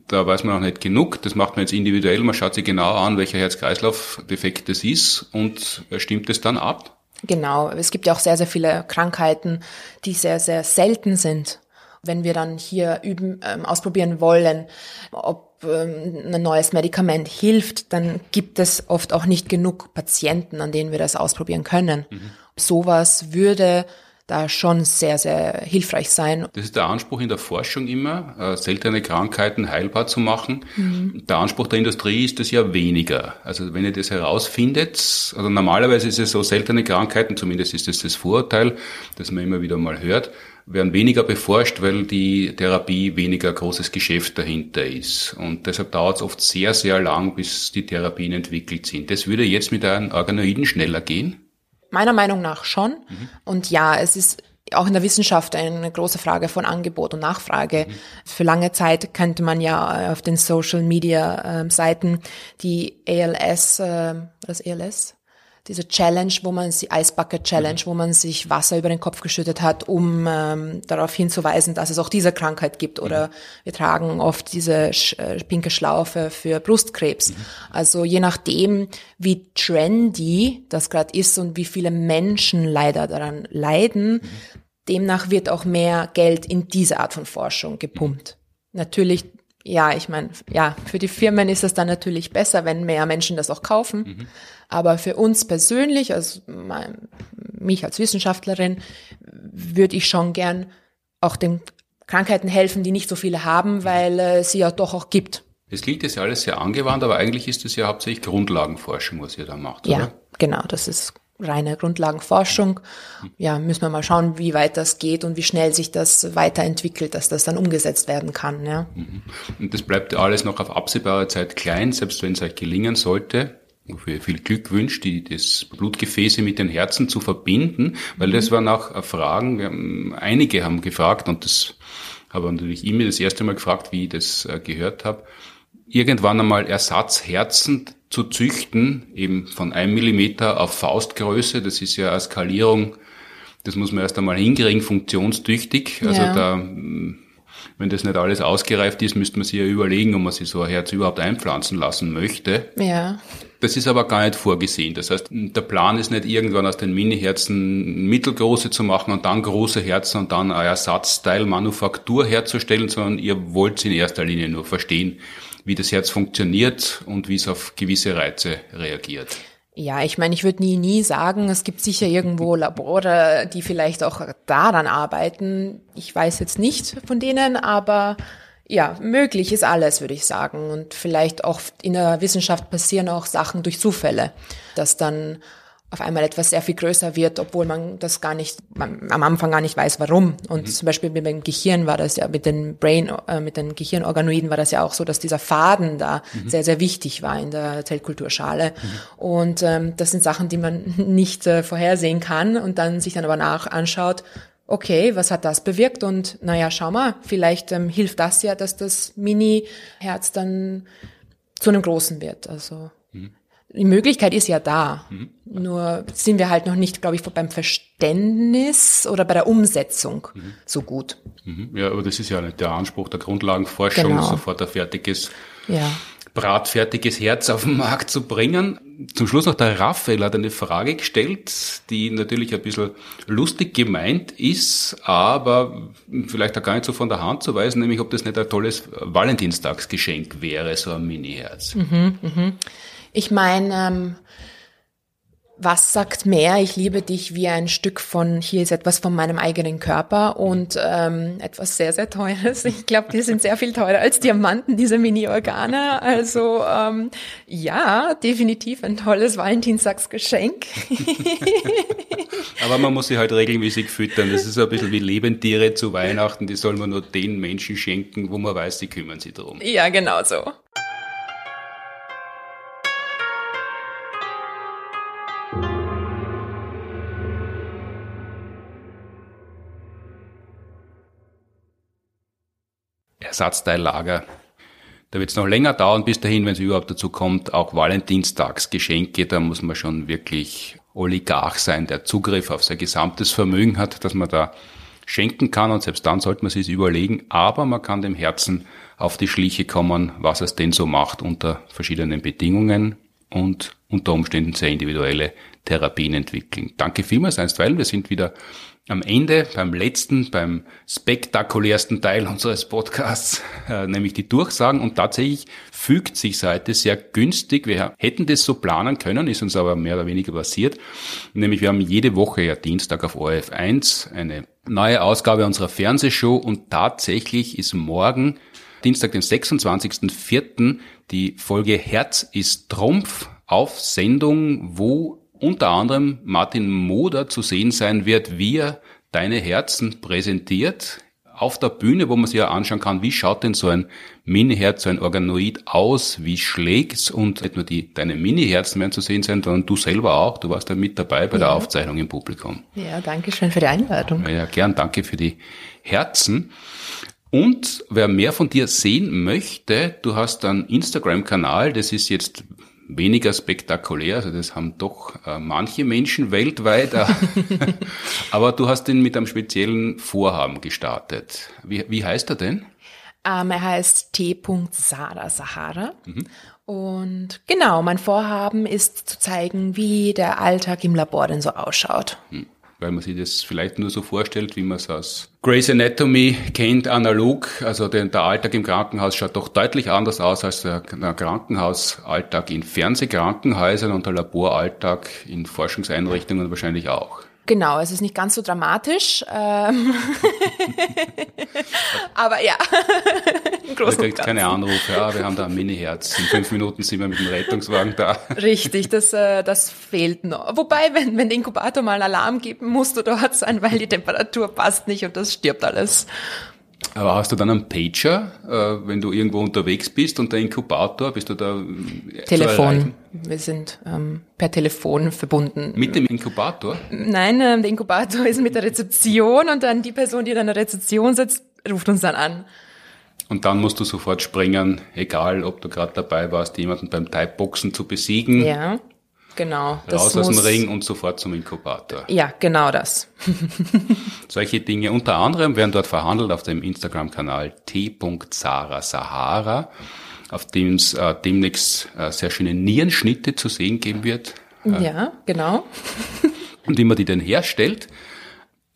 da weiß man noch nicht genug, das macht man jetzt individuell, man schaut sich genau an, welcher Herz-Kreislauf-Defekt das ist und stimmt es dann ab?
Genau, es gibt ja auch sehr, sehr viele Krankheiten, die sehr, sehr selten sind. Wenn wir dann hier üben, ähm, ausprobieren wollen, ob ähm, ein neues Medikament hilft, dann gibt es oft auch nicht genug Patienten, an denen wir das ausprobieren können. Mhm. Sowas würde da schon sehr, sehr hilfreich sein.
Das ist der Anspruch in der Forschung immer, äh, seltene Krankheiten heilbar zu machen. Mhm. Der Anspruch der Industrie ist es ja weniger. Also wenn ihr das herausfindet, also normalerweise ist es so, seltene Krankheiten, zumindest ist es das Vorurteil, das man immer wieder mal hört, werden weniger beforscht, weil die Therapie weniger großes Geschäft dahinter ist. Und deshalb dauert es oft sehr, sehr lang, bis die Therapien entwickelt sind. Das würde jetzt mit einem Organoiden schneller gehen?
Meiner Meinung nach schon. Mhm. Und ja, es ist auch in der Wissenschaft eine große Frage von Angebot und Nachfrage. Mhm. Für lange Zeit könnte man ja auf den Social Media äh, Seiten die ALS, äh, das ALS, diese Challenge, wo man die Eisbucket Challenge, mhm. wo man sich Wasser über den Kopf geschüttet hat, um ähm, darauf hinzuweisen, dass es auch diese Krankheit gibt. Oder mhm. wir tragen oft diese sch äh, pinke Schlaufe für Brustkrebs. Mhm. Also je nachdem, wie trendy das gerade ist und wie viele Menschen leider daran leiden, mhm. demnach wird auch mehr Geld in diese Art von Forschung gepumpt. Natürlich ja, ich meine, ja, für die Firmen ist es dann natürlich besser, wenn mehr Menschen das auch kaufen. Mhm. Aber für uns persönlich, also mein, mich als Wissenschaftlerin, würde ich schon gern auch den Krankheiten helfen, die nicht so viele haben, weil äh, sie ja doch auch gibt.
Es klingt jetzt alles sehr angewandt, aber eigentlich ist es ja hauptsächlich Grundlagenforschung, was ihr da macht,
oder? Ja, genau, das ist reine Grundlagenforschung. Ja, müssen wir mal schauen, wie weit das geht und wie schnell sich das weiterentwickelt, dass das dann umgesetzt werden kann. Ja.
Mhm. Und das bleibt alles noch auf absehbare Zeit klein, selbst wenn es euch gelingen sollte. Wofür viel Glück wünscht, die, das Blutgefäße mit den Herzen zu verbinden, weil das waren auch Fragen, wir haben, einige haben gefragt und das habe natürlich immer das erste Mal gefragt, wie ich das äh, gehört habe, irgendwann einmal Ersatzherzen zu züchten, eben von einem Millimeter auf Faustgröße. Das ist ja eine Skalierung, das muss man erst einmal hinkriegen, funktionstüchtig. Also ja. da, wenn das nicht alles ausgereift ist, müsste man sich ja überlegen, ob man sich so ein Herz überhaupt einpflanzen lassen möchte.
Ja.
Das ist aber gar nicht vorgesehen. Das heißt, der Plan ist nicht irgendwann aus den Mini-Herzen mittelgroße zu machen und dann große Herzen und dann ein Ersatzteil Manufaktur herzustellen, sondern ihr wollt in erster Linie nur verstehen, wie das Herz funktioniert und wie es auf gewisse Reize reagiert.
Ja, ich meine, ich würde nie, nie sagen, es gibt sicher irgendwo Labore, die vielleicht auch daran arbeiten. Ich weiß jetzt nicht von denen, aber ja, möglich ist alles, würde ich sagen. Und vielleicht auch in der Wissenschaft passieren auch Sachen durch Zufälle, dass dann auf einmal etwas sehr viel größer wird, obwohl man das gar nicht, man, am Anfang gar nicht weiß, warum. Und mhm. zum Beispiel mit dem Gehirn war das ja, mit den Brain, äh, mit den Gehirnorganoiden war das ja auch so, dass dieser Faden da mhm. sehr, sehr wichtig war in der Zellkulturschale. Mhm. Und ähm, das sind Sachen, die man nicht äh, vorhersehen kann und dann sich dann aber nach anschaut, okay, was hat das bewirkt? Und naja, schau mal, vielleicht ähm, hilft das ja, dass das Mini-Herz dann zu einem großen wird. Also mhm. Die Möglichkeit ist ja da. Mhm. Nur sind wir halt noch nicht, glaube ich, beim Verständnis oder bei der Umsetzung mhm. so gut.
Mhm. Ja, aber das ist ja nicht der Anspruch der Grundlagenforschung, genau. sofort ein fertiges ja bratfertiges Herz auf den Markt zu bringen. Zum Schluss noch der Raphael hat eine Frage gestellt, die natürlich ein bisschen lustig gemeint ist, aber vielleicht auch gar nicht so von der Hand zu weisen, nämlich ob das nicht ein tolles Valentinstagsgeschenk wäre, so ein Mini-Herz. Mhm,
mhm. Ich meine, ähm, was sagt mehr, ich liebe dich wie ein Stück von, hier ist etwas von meinem eigenen Körper und ähm, etwas sehr, sehr teures. Ich glaube, die sind sehr viel teurer als Diamanten, diese Mini-Organe. Also ähm, ja, definitiv ein tolles Valentinstagsgeschenk.
Aber man muss sie halt regelmäßig füttern. Das ist ein bisschen wie Lebendtiere zu Weihnachten, die soll man nur den Menschen schenken, wo man weiß, sie kümmern sich darum.
Ja, genau so.
Ersatzteillager. Da wird es noch länger dauern bis dahin, wenn es überhaupt dazu kommt, auch Valentinstagsgeschenke, da muss man schon wirklich Oligarch sein, der Zugriff auf sein gesamtes Vermögen hat, dass man da schenken kann und selbst dann sollte man sich überlegen, aber man kann dem Herzen auf die Schliche kommen, was es denn so macht unter verschiedenen Bedingungen und unter Umständen sehr individuelle Therapien entwickeln. Danke vielmals einstweilen. Wir sind wieder am Ende, beim letzten, beim spektakulärsten Teil unseres Podcasts, äh, nämlich die Durchsagen. Und tatsächlich fügt sich heute sehr günstig. Wir hätten das so planen können, ist uns aber mehr oder weniger passiert. Nämlich wir haben jede Woche ja Dienstag auf ORF 1 eine neue Ausgabe unserer Fernsehshow und tatsächlich ist morgen Dienstag, den 26.04. die Folge Herz ist Trumpf auf Sendung, wo unter anderem Martin Moder zu sehen sein wird, wie er deine Herzen präsentiert auf der Bühne, wo man sich ja anschauen kann, wie schaut denn so ein Mini-Herz, so ein Organoid aus, wie schlägt's und nicht nur die, deine Mini-Herzen werden zu sehen sein, sondern du selber auch, du warst da mit dabei bei ja. der Aufzeichnung im Publikum.
Ja, danke schön für die Einladung.
Ja, ja, gern, danke für die Herzen. Und wer mehr von dir sehen möchte, du hast einen Instagram-Kanal, das ist jetzt weniger spektakulär, also das haben doch äh, manche Menschen weltweit, äh, aber du hast ihn mit einem speziellen Vorhaben gestartet. Wie, wie heißt er denn?
Ähm, er heißt T. Sara Sahara. Mhm. Und genau, mein Vorhaben ist zu zeigen, wie der Alltag im Labor denn so ausschaut. Mhm
weil man sich das vielleicht nur so vorstellt, wie man es aus Grey's Anatomy kennt, analog. Also der, der Alltag im Krankenhaus schaut doch deutlich anders aus als der, der Krankenhausalltag in Fernsehkrankenhäusern und der Laboralltag in Forschungseinrichtungen wahrscheinlich auch.
Genau, es ist nicht ganz so dramatisch. Ähm aber ja,
im Großen kriegt keine Anrufe, ja, wir haben da ein Mini-Herz. In fünf Minuten sind wir mit dem Rettungswagen da.
Richtig, das, äh, das fehlt noch. Wobei, wenn, wenn der Inkubator mal Alarm geben musst du dort sein, weil die Temperatur passt nicht und das stirbt alles.
Aber hast du dann einen Pager, äh, wenn du irgendwo unterwegs bist und der Inkubator, bist du da?
Äh, Telefon. Wir sind ähm, per Telefon verbunden.
Mit dem Inkubator?
Nein, ähm, der Inkubator ist mit der Rezeption und dann die Person, die an der Rezeption sitzt, ruft uns dann an.
Und dann musst du sofort springen, egal ob du gerade dabei warst, jemanden beim Typeboxen zu besiegen.
Ja. Genau.
Raus aus dem Ring und sofort zum Inkubator.
Ja, genau das.
Solche Dinge. Unter anderem werden dort verhandelt auf dem Instagram-Kanal t.sarasahara, auf dem es äh, demnächst äh, sehr schöne Nierenschnitte zu sehen geben wird.
Äh, ja, genau.
und wie man die denn herstellt.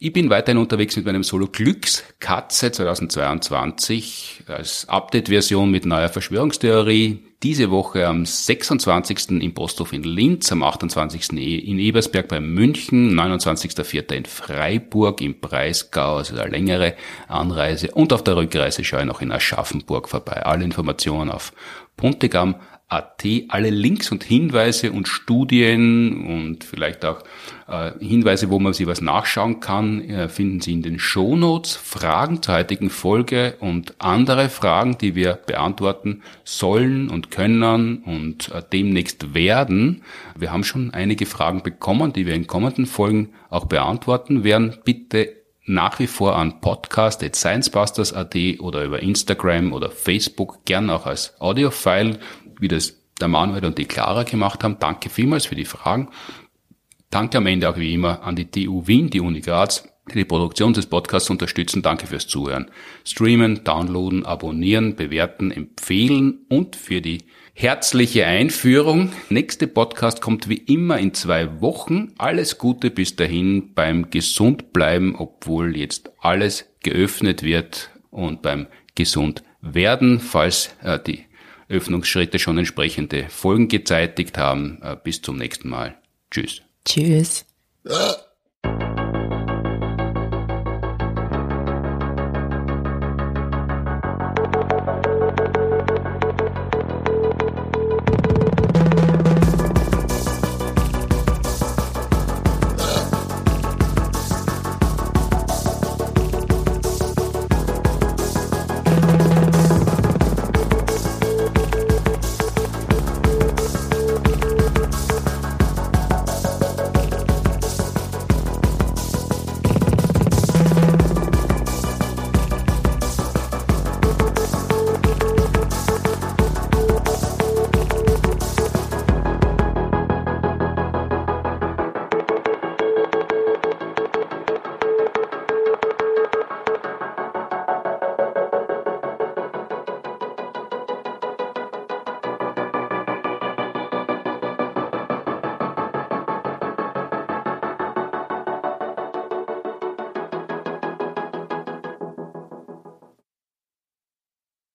Ich bin weiterhin unterwegs mit meinem Solo Glückskatze 2022 als Update-Version mit neuer Verschwörungstheorie. Diese Woche am 26. im Posthof in Linz, am 28. in Ebersberg bei München, 29.04. in Freiburg im Breisgau, also eine längere Anreise und auf der Rückreise schaue ich noch in Aschaffenburg vorbei. Alle Informationen auf Puntigam AT. Alle Links und Hinweise und Studien und vielleicht auch äh, Hinweise, wo man sich was nachschauen kann, äh, finden Sie in den Shownotes. Fragen zur heutigen Folge und andere Fragen, die wir beantworten sollen und können und äh, demnächst werden. Wir haben schon einige Fragen bekommen, die wir in kommenden Folgen auch beantworten werden. Bitte nach wie vor an podcast.sciencebusters.at oder über Instagram oder Facebook gern auch als Audiofile wie das der Manuel und die Clara gemacht haben. Danke vielmals für die Fragen. Danke am Ende auch wie immer an die TU Wien, die Uni Graz, die die Produktion des Podcasts unterstützen. Danke fürs Zuhören. Streamen, downloaden, abonnieren, bewerten, empfehlen und für die herzliche Einführung. Nächste Podcast kommt wie immer in zwei Wochen. Alles Gute bis dahin beim gesund bleiben, obwohl jetzt alles geöffnet wird und beim gesund werden, falls äh, die Öffnungsschritte schon entsprechende Folgen gezeitigt haben. Äh, bis zum nächsten Mal. Tschüss.
Tschüss.